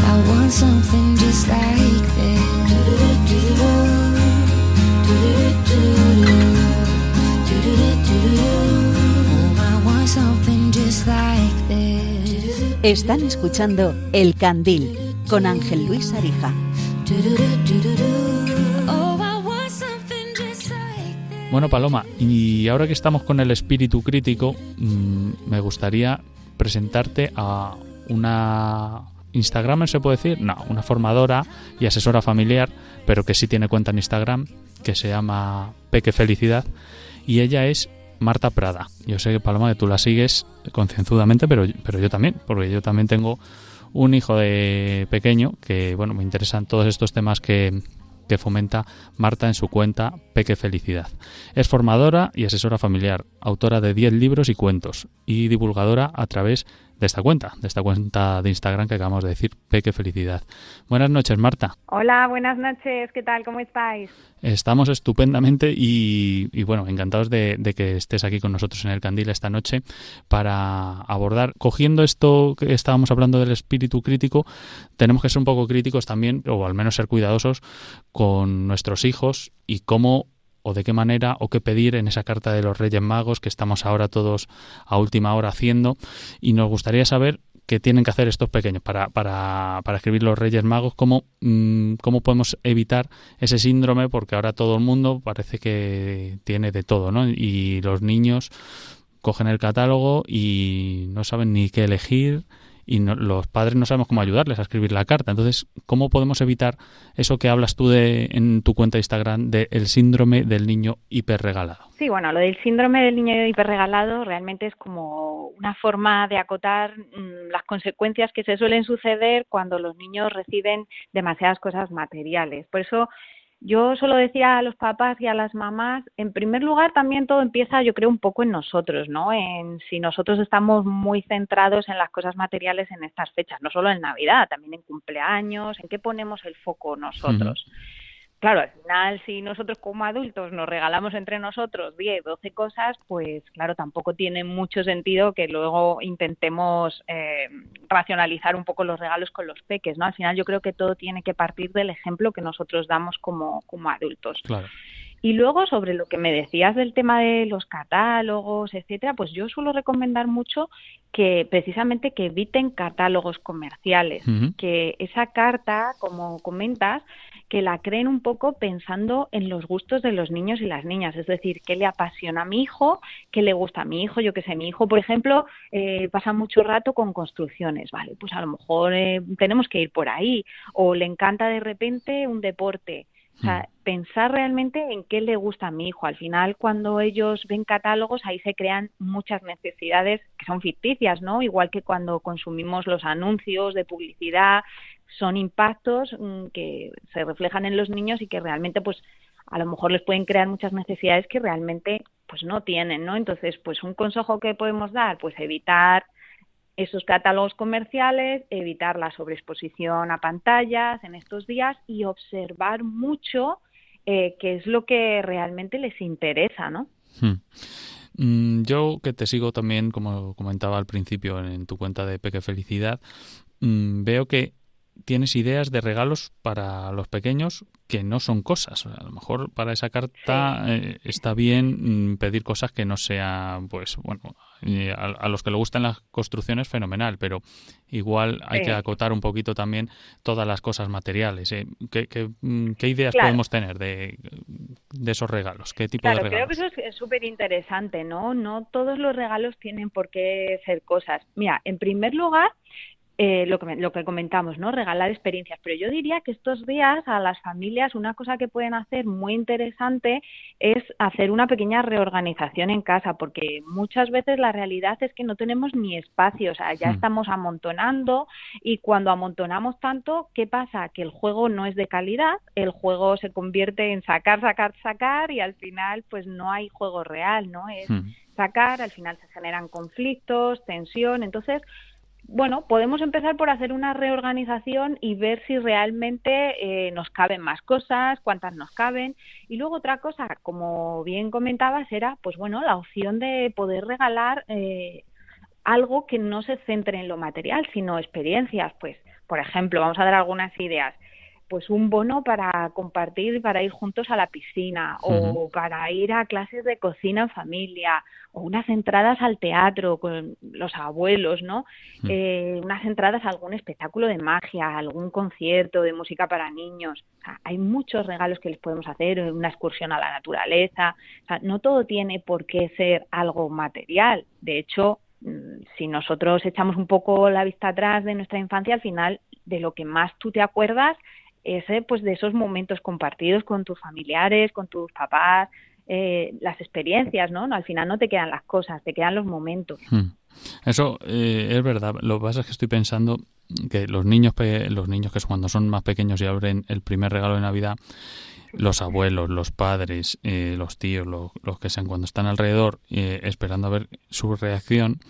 I want something just like this. Están escuchando El Candil con Ángel Luis Arija. Bueno, Paloma, y ahora que estamos con el espíritu crítico, mmm, me gustaría presentarte a una Instagramer, se puede decir, no, una formadora y asesora familiar, pero que sí tiene cuenta en Instagram, que se llama Peque Felicidad, y ella es Marta Prada. Yo sé que Paloma, que tú la sigues concienzudamente, pero, pero yo también, porque yo también tengo un hijo de pequeño que, bueno, me interesan todos estos temas que, que fomenta Marta en su cuenta Peque Felicidad. Es formadora y asesora familiar, autora de 10 libros y cuentos y divulgadora a través de esta cuenta, de esta cuenta de Instagram que acabamos de decir, Peque Felicidad. Buenas noches, Marta. Hola, buenas noches, ¿qué tal? ¿Cómo estáis? Estamos estupendamente y, y bueno, encantados de, de, que estés aquí con nosotros en el Candil esta noche para abordar, cogiendo esto que estábamos hablando del espíritu crítico, tenemos que ser un poco críticos también, o al menos ser cuidadosos con nuestros hijos y cómo o de qué manera o qué pedir en esa carta de los Reyes Magos que estamos ahora todos a última hora haciendo. Y nos gustaría saber qué tienen que hacer estos pequeños para, para, para escribir los Reyes Magos, cómo, mmm, cómo podemos evitar ese síndrome porque ahora todo el mundo parece que tiene de todo, ¿no? Y los niños cogen el catálogo y no saben ni qué elegir y no, los padres no sabemos cómo ayudarles a escribir la carta. Entonces, ¿cómo podemos evitar eso que hablas tú de, en tu cuenta de Instagram del de síndrome del niño hiperregalado? Sí, bueno, lo del síndrome del niño hiperregalado realmente es como una forma de acotar mmm, las consecuencias que se suelen suceder cuando los niños reciben demasiadas cosas materiales. Por eso yo solo decía a los papás y a las mamás, en primer lugar también todo empieza yo creo un poco en nosotros, ¿no? En si nosotros estamos muy centrados en las cosas materiales en estas fechas, no solo en Navidad, también en cumpleaños, en qué ponemos el foco nosotros. Claro, al final, si nosotros como adultos nos regalamos entre nosotros 10, 12 cosas, pues claro, tampoco tiene mucho sentido que luego intentemos eh, racionalizar un poco los regalos con los peques, ¿no? Al final yo creo que todo tiene que partir del ejemplo que nosotros damos como, como adultos. Claro. Y luego, sobre lo que me decías del tema de los catálogos, etcétera, pues yo suelo recomendar mucho que precisamente que eviten catálogos comerciales, uh -huh. que esa carta, como comentas, que la creen un poco pensando en los gustos de los niños y las niñas, es decir, qué le apasiona a mi hijo, qué le gusta a mi hijo, yo que sé, mi hijo, por ejemplo, eh, pasa mucho rato con construcciones, vale, pues a lo mejor eh, tenemos que ir por ahí, o le encanta de repente un deporte, o sea, pensar realmente en qué le gusta a mi hijo. Al final, cuando ellos ven catálogos, ahí se crean muchas necesidades que son ficticias, ¿no? Igual que cuando consumimos los anuncios de publicidad, son impactos mmm, que se reflejan en los niños y que realmente, pues, a lo mejor les pueden crear muchas necesidades que realmente pues no tienen, ¿no? Entonces, pues un consejo que podemos dar, pues evitar esos catálogos comerciales, evitar la sobreexposición a pantallas en estos días y observar mucho eh, qué es lo que realmente les interesa, ¿no? Hmm. Mm, yo que te sigo también, como comentaba al principio en tu cuenta de Peque Felicidad, mm, veo que tienes ideas de regalos para los pequeños que no son cosas. A lo mejor para esa carta eh, está bien mm, pedir cosas que no sean, pues, bueno, a, los que le gustan las construcciones, fenomenal, pero igual hay que acotar un poquito también todas las cosas materiales. ¿eh? ¿Qué, mm, ideas podemos tener de, de, esos regalos? ¿Qué tipo de regalos? Creo que eso es súper interesante, ¿no? No todos los regalos tienen por qué ser cosas. Mira, en primer lugar, eh, lo, que, lo que comentamos, ¿no? Regalar experiencias. Pero yo diría que estos días a las familias una cosa que pueden hacer muy interesante es hacer una pequeña reorganización en casa, porque muchas veces la realidad es que no tenemos ni espacio, o sea, ya hmm. estamos amontonando y cuando amontonamos tanto, ¿qué pasa? Que el juego no es de calidad, el juego se convierte en sacar, sacar, sacar y al final pues no hay juego real, ¿no? Es hmm. sacar, al final se generan conflictos, tensión, entonces bueno, podemos empezar por hacer una reorganización y ver si realmente eh, nos caben más cosas, cuántas nos caben. Y luego otra cosa, como bien comentabas, era, pues bueno, la opción de poder regalar eh, algo que no se centre en lo material, sino experiencias. Pues, por ejemplo, vamos a dar algunas ideas pues un bono para compartir, para ir juntos a la piscina o para ir a clases de cocina en familia o unas entradas al teatro con los abuelos, ¿no? Eh, unas entradas a algún espectáculo de magia, algún concierto de música para niños. hay muchos regalos que les podemos hacer, una excursión a la naturaleza. no todo tiene por qué ser algo material. De hecho, mm, si nosotros echamos un poco la vista atrás de nuestra infancia, al final de lo que más tú te acuerdas ese, pues de esos momentos compartidos con tus familiares, con tus papás, eh, las experiencias, ¿no? Al final no te quedan las cosas, te quedan los momentos. Hmm. Eso eh, es verdad. Lo que pasa es que estoy pensando que los niños, los niños que cuando son más pequeños y abren el primer regalo de Navidad, los abuelos, los padres, eh, los tíos, los que sean, cuando están alrededor eh, esperando a ver su reacción,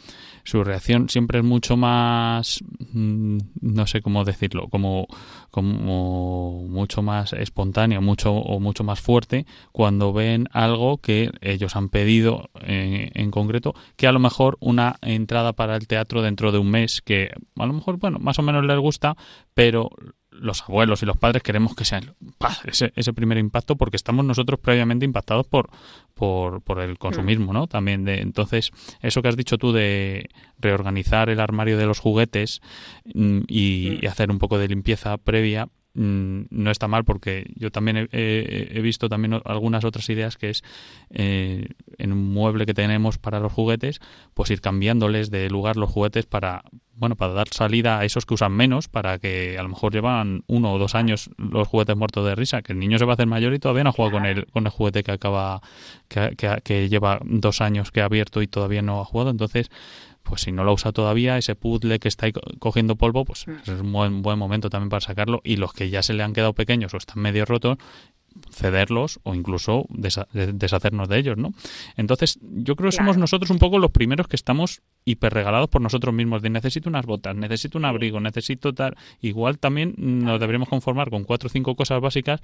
su reacción siempre es mucho más, mm, no sé cómo decirlo, como, como mucho más espontáneo, mucho o mucho más fuerte cuando ven algo que ellos han pedido eh, en concreto, que a lo mejor una entrada para el teatro dentro de un mes, que a lo mejor, bueno, más o menos les gusta, pero los abuelos y los padres queremos que sea ese, ese, primer impacto porque estamos nosotros previamente impactados por, por, por el consumismo, ¿no? También de, entonces, eso que has dicho tú de reorganizar el armario de los juguetes mm, y, y hacer un poco de limpieza previa, Mm, no está mal porque yo también he, visto también algunas otras ideas que es eh, en un mueble que tenemos para los juguetes pues ir cambiándoles de lugar los juguetes para bueno para dar salida a esos que usan menos para que a lo mejor llevan uno o dos años los juguetes muertos de risa que el niño se va a hacer mayor y todavía no ha jugado con el con el juguete que acaba que, que lleva dos años que ha abierto y todavía no ha jugado. Entonces pues si no lo usa todavía, ese puzzle que está ahí cogiendo polvo, pues mm. es un buen, buen momento también para sacarlo. Y los que ya se le han quedado pequeños o están medio rotos, cederlos o incluso deshacernos de ellos, ¿no? Entonces, yo creo que somos nosotros un poco los primeros que estamos hiperregalados por nosotros mismos, de necesito unas botas, necesito un abrigo, necesito tal... Igual también nos deberíamos conformar con cuatro o cinco cosas básicas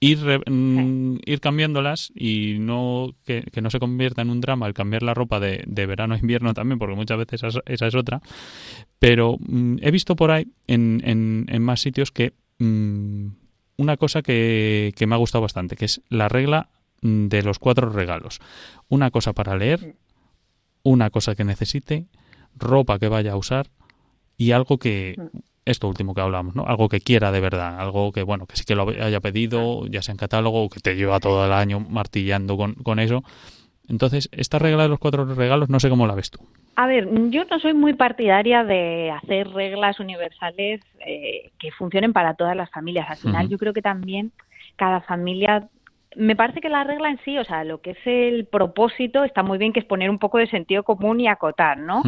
ir, mm, ir cambiándolas y no que, no se convierta en un drama el cambiar la ropa de, de verano a invierno también, porque muchas veces esa, es otra. Pero mm, he visto por ahí en, en, más sitios que mm, una cosa que, que me ha gustado bastante, que es la regla de los cuatro regalos. Una cosa para leer, una cosa que necesite, ropa que vaya a usar y algo que esto último que hablamos, ¿no? Algo que quiera de verdad, algo que, bueno, que sí que lo haya pedido, ya sea en catálogo, o que te lleva todo el año martillando con, con eso. Entonces, esta regla de los cuatro regalos, no sé cómo la ves tú. A ver, yo no soy muy partidaria de hacer reglas universales eh, que funcionen para todas las familias. Al final, yo creo que también cada familia me parece que la regla en sí, o sea, lo que es el propósito, está muy bien que es poner un poco de sentido común y acotar, ¿no?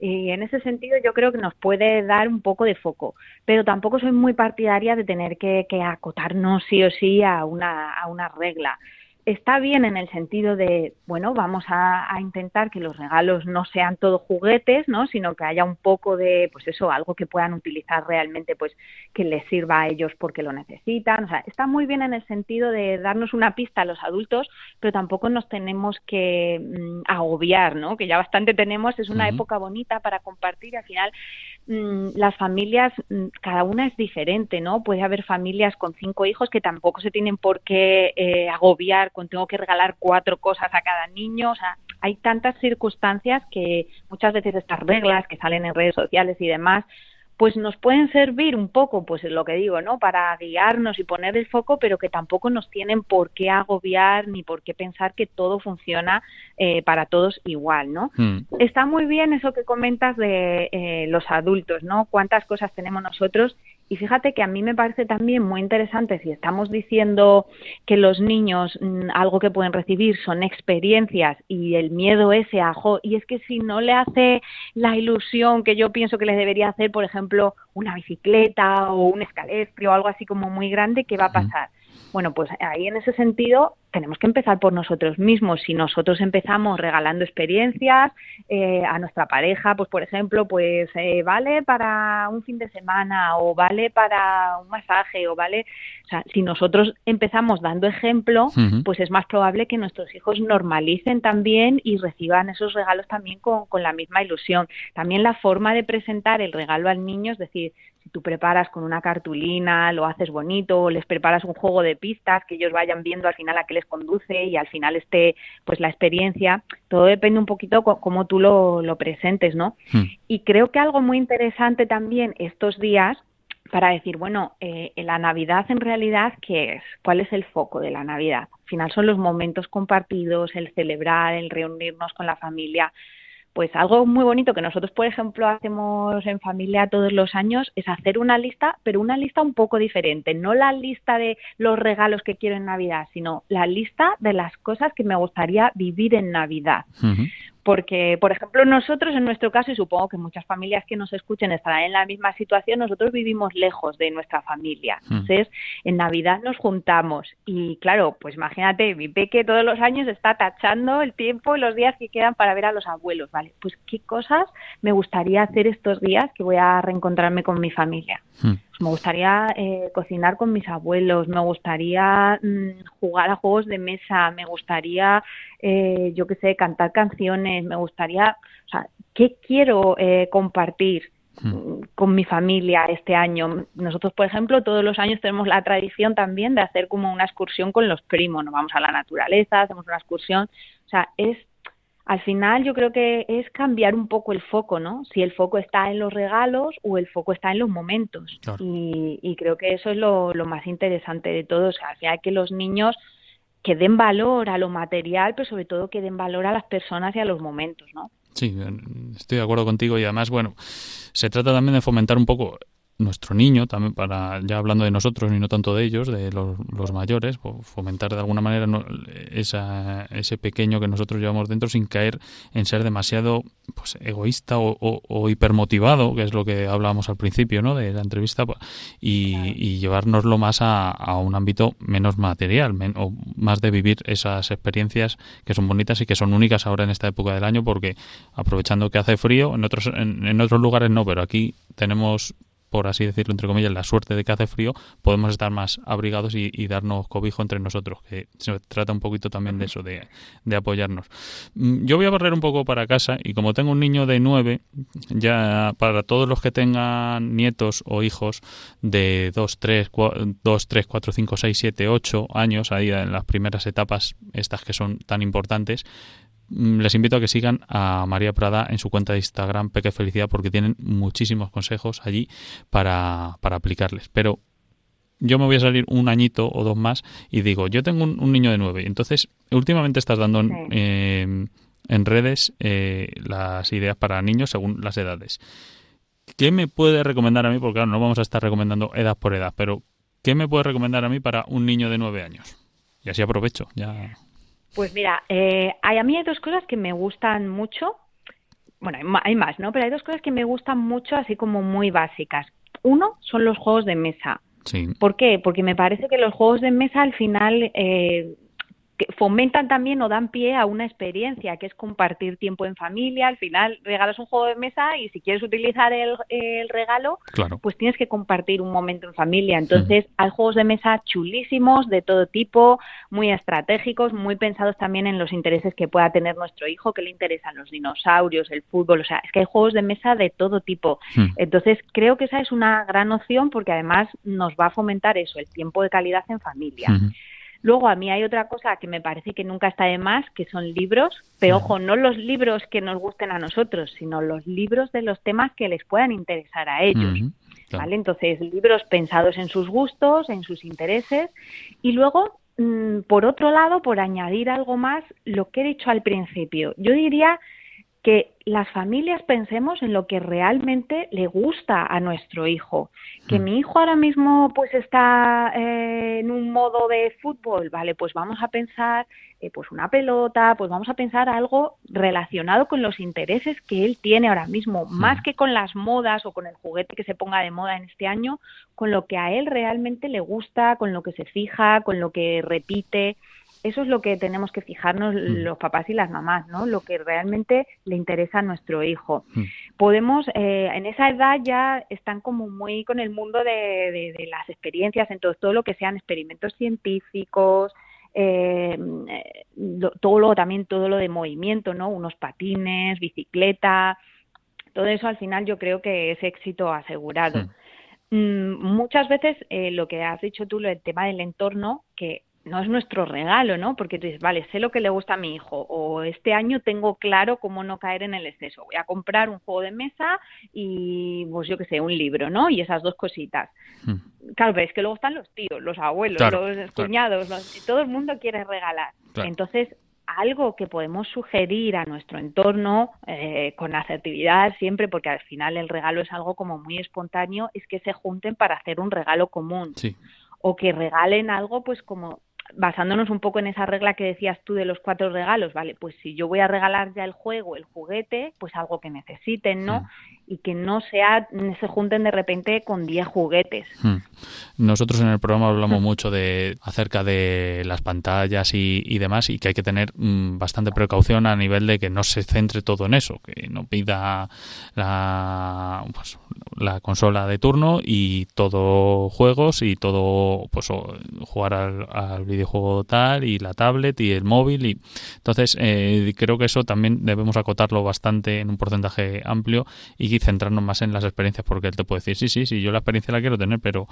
Y en ese sentido yo creo que nos puede dar un poco de foco, pero tampoco soy muy partidaria de tener que, que acotarnos sí o sí a una, a una regla está bien en el sentido de, bueno, vamos a, intentar que los regalos no sean todos juguetes, ¿no? Sino que haya un poco de, pues eso, algo que puedan utilizar realmente, pues que les sirva a ellos porque lo necesitan. O sea, está muy bien en el sentido de darnos una pista a los adultos, pero tampoco nos tenemos que mm, agobiar, ¿no? Que ya bastante tenemos, es una época bonita para compartir y al final las familias, mm, cada una es diferente, ¿no? Puede haber familias con cinco hijos que tampoco se tienen por qué eh, agobiar con tengo que regalar cuatro cosas a cada niño, o sea, hay tantas circunstancias que muchas veces estas reglas que salen en redes sociales y demás, pues nos pueden servir un poco, pues lo que digo, ¿no? Para guiarnos y poner el foco, pero que tampoco nos tienen por qué agobiar ni por qué pensar que todo funciona eh, para todos igual, ¿no? Hmm. Está muy bien eso que comentas de eh, los adultos, ¿no? Cuántas cosas tenemos nosotros y fíjate que a mí me parece también muy interesante si estamos diciendo que los niños mm, algo que pueden recibir son experiencias y el miedo ese ajo, y es que si no le hace la ilusión que yo pienso que les debería hacer, por ejemplo, una bicicleta o un escalestrio o algo así como muy grande, ¿qué va a pasar? Bueno, pues ahí en ese sentido tenemos que empezar por nosotros mismos. Si nosotros empezamos regalando experiencias eh, a nuestra pareja, pues por ejemplo, pues eh, vale para un fin de semana o vale para un masaje o vale, o sea, si nosotros empezamos dando ejemplo, pues es más probable que nuestros hijos normalicen también y reciban esos regalos también con, con la misma ilusión. También la forma de presentar el regalo al niño, es decir, si tú preparas con una cartulina, lo haces bonito, les preparas un juego de pistas que ellos vayan viendo al final a qué les conduce y al final esté pues la experiencia, todo depende un poquito cómo tú lo, lo presentes, ¿no? Hmm. Y creo que algo muy interesante también estos días para decir, bueno, eh, la Navidad en realidad, ¿qué es? ¿Cuál es el foco de la Navidad? Al final son los momentos compartidos, el celebrar, el reunirnos con la familia, pues algo muy bonito que nosotros, por ejemplo, hacemos en familia todos los años es hacer una lista, pero una lista un poco diferente. No la lista de los regalos que quiero en Navidad, sino la lista de las cosas que me gustaría vivir en Navidad. Porque, por ejemplo, nosotros en nuestro caso, y supongo que muchas familias que nos escuchen estarán en la misma situación, nosotros vivimos lejos de nuestra familia. Hmm. Entonces, en Navidad nos juntamos y, claro, pues imagínate, mi peque todos los años está tachando el tiempo y los días que quedan para ver a los abuelos, ¿vale? Pues, ¿qué cosas me gustaría hacer estos días que voy a reencontrarme con mi familia? Hmm. Me gustaría eh, cocinar con mis abuelos, me gustaría mm, jugar a juegos de mesa, me gustaría, eh, yo qué sé, cantar canciones, me gustaría, o sea, ¿qué quiero eh, compartir? Hmm. con mi familia este año. Nosotros, por ejemplo, todos los años tenemos la tradición también de hacer como una excursión con los primos. Nos vamos a la naturaleza, hacemos una excursión. O sea, es al final yo creo que es cambiar un poco el foco, ¿no? Si el foco está en los regalos o el foco está en los momentos. Y, creo que eso es lo, más interesante de todo. O sea, que los niños que den valor a lo material, pero sobre todo que den valor a las personas y a los momentos, ¿no? Sí, estoy de acuerdo contigo y además, bueno, se trata también de fomentar un poco nuestro niño, también para, ya hablando de nosotros y no tanto de ellos, de los, mayores, fomentar de alguna manera esa, ese pequeño que nosotros llevamos dentro sin caer en ser demasiado pues, egoísta o, hipermotivado, que es lo que hablábamos al principio ¿no? de la entrevista, y, y llevárnoslo más a, un ámbito menos material, o más de vivir esas experiencias que son bonitas y que son únicas ahora en esta época del año, porque aprovechando que hace frío, en otros, en otros lugares no, pero aquí tenemos por así decirlo, entre comillas, la suerte de que hace frío, podemos estar más abrigados y, darnos cobijo entre nosotros, que se trata un poquito también de eso, de, apoyarnos. Mm, yo voy a barrer un poco para casa y como tengo un niño de nueve, ya para todos los que tengan nietos o hijos de dos, tres, dos, tres, cuatro, cinco, seis, siete, ocho años, ahí en las primeras etapas, estas que son tan importantes, les invito a que sigan a María Prada en su cuenta de Instagram Peque Felicidad porque tienen muchísimos consejos allí para, para aplicarles. Pero yo me voy a salir un añito o dos más y digo, yo tengo un, niño de nueve. Entonces, últimamente estás dando en, redes eh, las ideas para niños según las edades. ¿Qué me puede recomendar a mí? Porque claro, no vamos a estar recomendando edad por edad, pero ¿qué me puede recomendar a mí para un niño de nueve años? y así aprovecho. ya Pues mira, eh, hay, a mí hay dos cosas que me gustan mucho. Bueno, hay más, ¿no? Pero hay dos cosas que me gustan mucho, así como muy básicas. Uno son los juegos de mesa. Sí. ¿Por qué? Porque me parece que los juegos de mesa al final eh, fomentan también o dan pie a una experiencia que es compartir tiempo en familia. Al final regalas un juego de mesa y si quieres utilizar el, regalo, pues tienes que compartir un momento en familia. Entonces hay juegos de mesa chulísimos de todo tipo, muy estratégicos, muy pensados también en los intereses que pueda tener nuestro hijo, que le interesan los dinosaurios, el fútbol, o sea, es que hay juegos de mesa de todo tipo. Entonces creo que esa es una gran opción porque además nos va a fomentar eso, el tiempo de calidad en familia. Luego, a mí hay otra cosa que me parece que nunca está de más, que son libros, pero ojo, no los libros que nos gusten a nosotros, sino los libros de los temas que les puedan interesar a ellos. ¿Vale? Entonces, libros pensados en sus gustos, en sus intereses. Y luego, mm, por otro lado, por añadir algo más, lo que he dicho al principio, yo diría que las familias pensemos en lo que realmente le gusta a nuestro hijo. Que mm. mi hijo ahora mismo pues está eh, en un modo de fútbol, vale, pues vamos a pensar eh, pues una pelota, pues vamos a pensar algo relacionado con los intereses que él tiene ahora mismo, más que con las modas o con el juguete que se ponga de moda en este año, con lo que a él realmente le gusta, con lo que se fija, con lo que repite eso es lo que tenemos que fijarnos mm. los papás y las mamás, ¿no? Lo que realmente le interesa a nuestro hijo. Mm. Podemos, eh, en esa edad ya están como muy con el mundo de, las experiencias, entonces todo lo que sean experimentos científicos, eh, todo lo también todo lo de movimiento, ¿no? Unos patines, bicicleta, todo eso al final yo creo que es éxito asegurado. Mm. muchas veces eh, lo que has dicho tú, el tema del entorno, que no es nuestro regalo, ¿no? Porque tú dices, vale, sé lo que le gusta a mi hijo, o este año tengo claro cómo no caer en el exceso. Voy a comprar un juego de mesa y, pues yo qué sé, un libro, ¿no? Y esas dos cositas. Hmm. Claro, pero es que luego están los tíos, los abuelos, los cuñados, todo el mundo quiere regalar. Entonces, algo que podemos sugerir a nuestro entorno eh, con asertividad siempre, porque al final el regalo es algo como muy espontáneo, es que se junten para hacer un regalo común. Sí. O que regalen algo, pues como basándonos un poco en esa regla que decías tú de los cuatro regalos, ¿vale? Pues si yo voy a regalar ya el juego, el juguete, pues algo que necesiten, ¿no? Y que no sea, se junten de repente con diez juguetes. Hmm. Nosotros en el programa hablamos hmm. mucho de acerca de las pantallas y, demás y que hay que tener mm, bastante precaución a nivel de que no se centre todo en eso, que no pida la, pues, la consola de turno y todo juegos y todo pues jugar al, al videojuego tal y la tablet y el móvil y entonces eh, creo que eso también debemos acotarlo bastante en un porcentaje amplio y centrarnos más en las experiencias porque él te puede decir sí sí sí yo la experiencia la quiero tener pero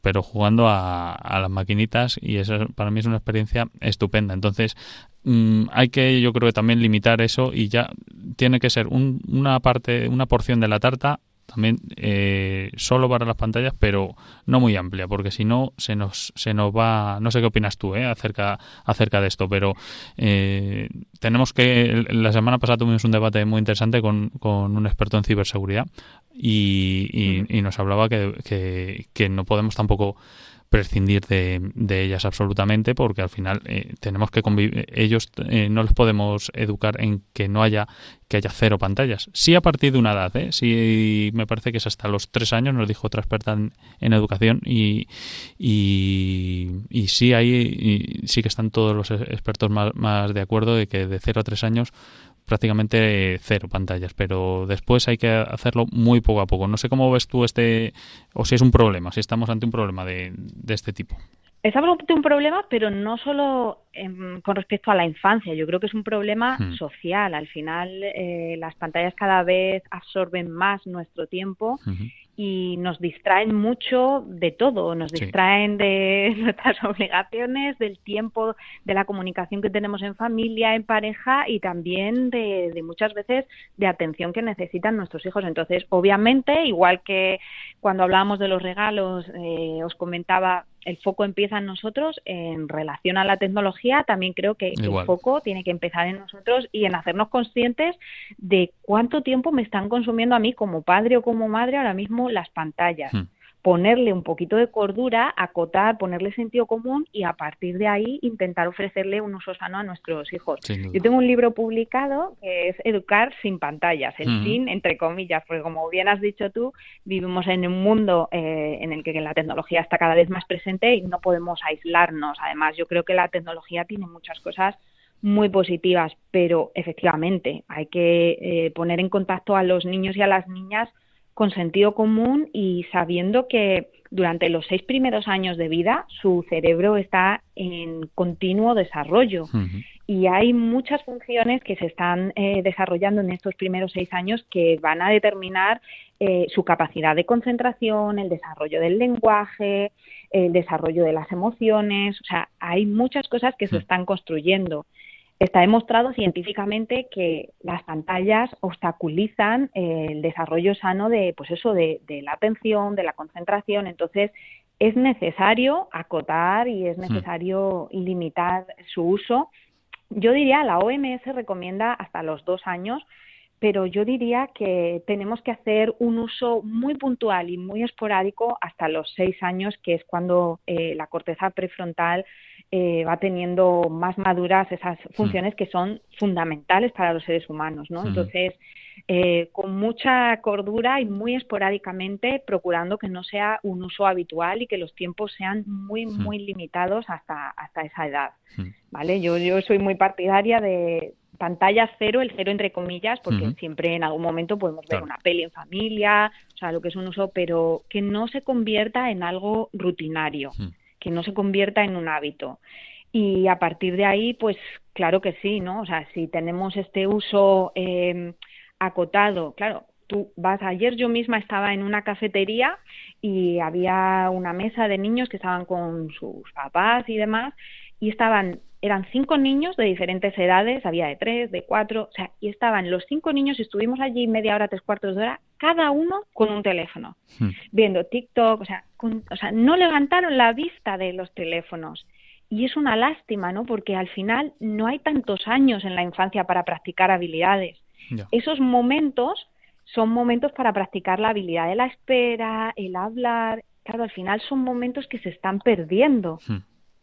pero jugando a, a las maquinitas y eso para mí es una experiencia estupenda entonces mm, hay que yo creo que también limitar eso y ya tiene que ser una parte una porción de la tarta también eh, solo para las pantallas, pero no muy amplia, porque si no se nos se nos va. No sé qué opinas tú eh, acerca acerca de esto, pero eh, tenemos que la semana pasada tuvimos un debate muy interesante con, con un experto en ciberseguridad y, y, nos hablaba que, que, que no podemos tampoco prescindir de, de, ellas absolutamente porque al final eh, tenemos que convivir ellos eh, no los podemos educar en que no haya que haya cero pantallas sí a partir de una edad ¿eh? sí me parece que es hasta los tres años nos dijo otra experta en, educación y, y, y sí ahí sí que están todos los expertos más, más de acuerdo de que de cero a tres años prácticamente cero pantallas, pero después hay que hacerlo muy poco a poco. No sé cómo ves tú este, o si es un problema, si estamos ante un problema de, de este tipo. Es ante un problema, pero no solo con respecto a la infancia. Yo creo que es un problema hmm. social. Al final, eh, las pantallas cada vez absorben más nuestro tiempo y nos distraen mucho de todo, nos distraen de nuestras obligaciones, del tiempo, de la comunicación que tenemos en familia, en pareja y también de, muchas veces de atención que necesitan nuestros hijos. Entonces, obviamente, igual que cuando hablábamos de los regalos, eh, os comentaba el foco empieza en nosotros en relación a la tecnología, también creo que el foco tiene que empezar en nosotros y en hacernos conscientes de cuánto tiempo me están consumiendo a mí como padre o como madre ahora mismo las pantallas. Hmm. Ponerle un poquito de cordura, acotar, ponerle sentido común y a partir de ahí intentar ofrecerle un uso sano a nuestros hijos. Yo tengo un libro publicado que es Educar sin pantallas, el sin entre comillas, porque como bien has dicho tú, vivimos en un mundo eh, en el que la tecnología está cada vez más presente y no podemos aislarnos. Además, yo creo que la tecnología tiene muchas cosas muy positivas, pero efectivamente hay que eh, poner en contacto a los niños y a las niñas con sentido común y sabiendo que durante los seis primeros años de vida su cerebro está en continuo desarrollo. Y hay muchas funciones que se están eh, desarrollando en estos primeros seis años que van a determinar eh, su capacidad de concentración, el desarrollo del lenguaje, el desarrollo de las emociones, o sea, hay muchas cosas que se están construyendo. Está demostrado científicamente que las pantallas obstaculizan eh, el desarrollo sano de, pues eso, de, la atención, de la concentración. Entonces, es necesario acotar y es necesario limitar su uso. Yo diría, la OMS recomienda hasta los dos años, pero yo diría que tenemos que hacer un uso muy puntual y muy esporádico hasta los seis años, que es cuando eh, la corteza prefrontal eh, va teniendo más maduras esas funciones que son fundamentales para los seres humanos, ¿no? Entonces, eh, con mucha cordura y muy esporádicamente, procurando que no sea un uso habitual y que los tiempos sean muy, muy limitados hasta, hasta esa edad, ¿vale? Yo, yo soy muy partidaria de pantalla cero, el cero entre comillas, porque siempre en algún momento podemos ver una peli en familia, o sea, lo que es un uso, pero que no se convierta en algo rutinario que no se convierta en un hábito. Y a partir de ahí, pues claro que sí, ¿no? O sea, si tenemos este uso eh, acotado, claro, tú vas, ayer yo misma estaba en una cafetería y había una mesa de niños que estaban con sus papás y demás, y estaban eran cinco niños de diferentes edades, había de tres, de cuatro, o sea, y estaban los cinco niños y estuvimos allí media hora, tres cuartos de hora, cada uno con un teléfono, hmm. viendo TikTok, o sea, o sea, no levantaron la vista de los teléfonos. Y es una lástima, ¿no? Porque al final no hay tantos años en la infancia para practicar habilidades. Esos momentos son momentos para practicar la habilidad de la espera, el hablar. Claro, al final son momentos que se están perdiendo. Hmm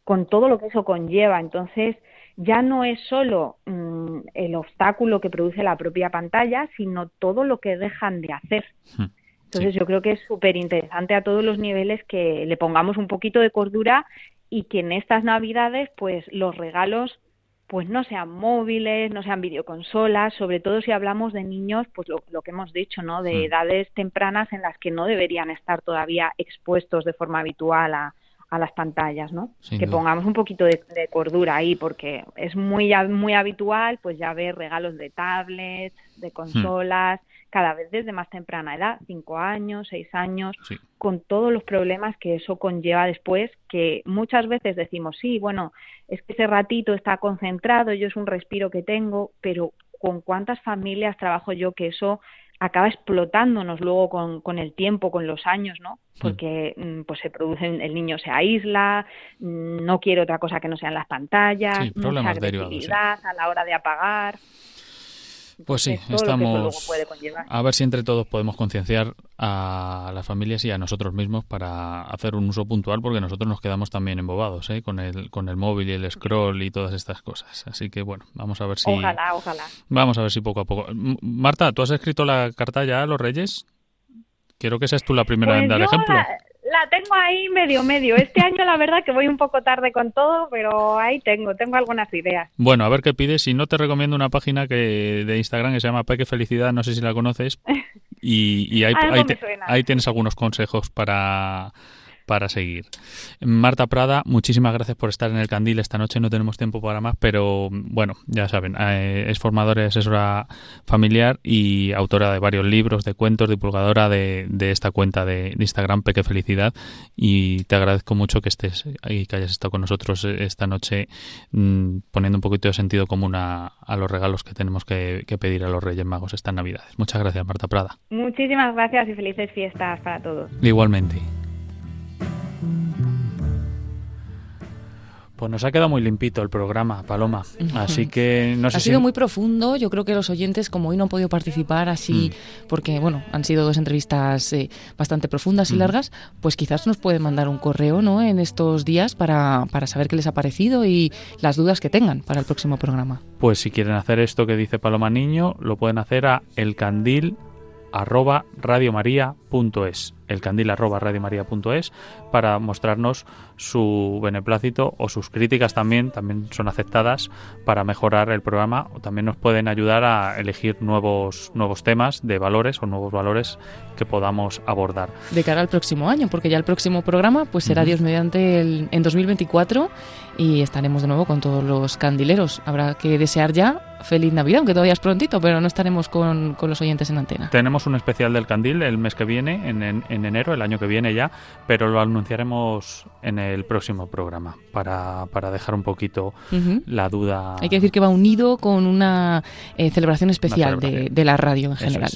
con todo lo que eso conlleva. Entonces, ya no es solo mm, el obstáculo que produce la propia pantalla, sino todo lo que dejan de hacer. Hmm. Entonces, yo creo que es súper interesante a todos los niveles que le pongamos un poquito de cordura y que en estas Navidades, pues los regalos pues no sean móviles, no sean videoconsolas, sobre todo si hablamos de niños, pues lo, lo, que hemos dicho, ¿no? De hmm. edades tempranas en las que no deberían estar todavía expuestos de forma habitual a, a las pantallas, ¿no? que pongamos un poquito de, cordura ahí, porque es muy, muy habitual, pues ya ver regalos de tablets, de hmm. consolas, cada vez desde más temprana edad, cinco años, seis años, con todos los problemas que eso conlleva después, que muchas veces decimos, sí, bueno, es que ese ratito está concentrado, yo es un respiro que tengo, pero con cuántas familias trabajo yo que eso acaba explotándonos luego con, con, el tiempo, con los años, ¿no? Porque mm, pues se produce, el niño se aísla, mm, no quiere otra cosa que no sean las pantallas, mucha agresividad a la hora de apagar. Pues sí, estamos a ver si entre todos podemos concienciar a las familias y a nosotros mismos para hacer un uso puntual porque nosotros nos quedamos también embobados ¿eh? con el con el móvil y el scroll y todas estas cosas. Así que bueno, vamos a ver si Ojalá, ojalá. Vamos a ver si poco a poco. Marta, ¿tú has escrito la carta ya a los Reyes? Quiero que seas tú la primera en pues dar ejemplo la tengo ahí medio medio. Este año la verdad que voy un poco tarde con todo, pero ahí tengo, tengo algunas ideas. Bueno, a ver qué pides. Si no te recomiendo una página que de Instagram que se llama Peque Felicidad, no sé si la conoces. Y, y ahí, ahí tienes algunos consejos para para seguir. Marta Prada, muchísimas gracias por estar en el Candil esta noche. No tenemos tiempo para más, pero bueno, ya saben, eh, es formadora y asesora familiar y autora de varios libros, de cuentos, divulgadora de, esta cuenta de, Instagram, Peque Felicidad. Y te agradezco mucho que estés y que hayas estado con nosotros esta noche mm, poniendo un poquito de sentido común a, los regalos que tenemos que, que pedir a los Reyes Magos estas Navidades. Muchas gracias, Marta Prada. Muchísimas gracias y felices fiestas para todos. Igualmente. Pues nos ha quedado muy limpito el programa, Paloma. Así que no sé Ha sido muy profundo. Yo creo que los oyentes, como hoy no han podido participar así, mm. porque bueno, han sido dos entrevistas eh, bastante profundas y mm. largas, pues quizás nos pueden mandar un correo, ¿no? En estos días para, para saber qué les ha parecido y las dudas que tengan para el próximo programa. Pues si quieren hacer esto que dice Paloma Niño, lo pueden hacer a elcandil arroba radiomaria.es el candil arroba radiomaria.es para mostrarnos su beneplácito o sus críticas también, también son aceptadas para mejorar el programa o también nos pueden ayudar a elegir nuevos, nuevos temas de valores o nuevos valores que podamos abordar. De cara al próximo año, porque ya el próximo programa pues será Dios mediante el, en 2024 y estaremos de nuevo con todos los candileros. Habrá que desear ya feliz Navidad, aunque todavía es prontito, pero no estaremos con, con los oyentes en antena. Tenemos un especial del candil el mes que viene, en, en, en enero, el año que viene ya, pero lo anunciaremos en el próximo programa para, para dejar un poquito la duda. Hay que decir que va unido con una eh, celebración especial De, de, la radio en general.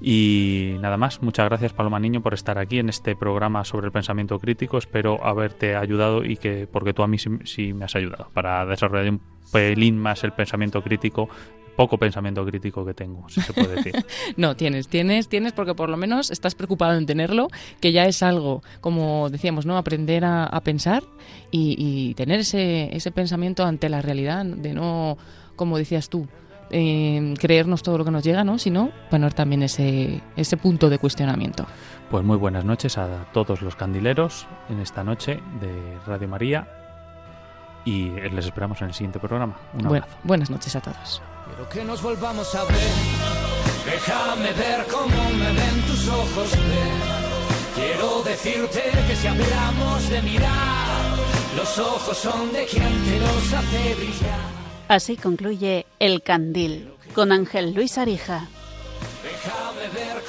Y nada más, muchas gracias Paloma Niño por estar aquí en este programa sobre el pensamiento crítico. Espero haberte ayudado y que, porque tú a mí sí, sí me has ayudado para desarrollar un pelín más el pensamiento crítico poco pensamiento crítico que tengo, si se puede decir. no, tienes, tienes, tienes, porque por lo menos estás preocupado en tenerlo, que ya es algo, como decíamos, ¿no? Aprender a, pensar y, tener ese, ese pensamiento ante la realidad, de no, como decías tú, eh, creernos todo lo que nos llega, ¿no? Sino poner también ese, ese punto de cuestionamiento. Pues muy buenas noches a todos los candileros en esta noche de Radio María y les esperamos en el siguiente programa. Un abrazo. buenas noches a todos. Quiero que nos volvamos a ver. Déjame ver cómo me ven tus ojos. Quiero decirte que si hablamos de mirar, los ojos son de quien te los hace brillar. Así concluye El Candil con Ángel Luis Arija. Déjame ver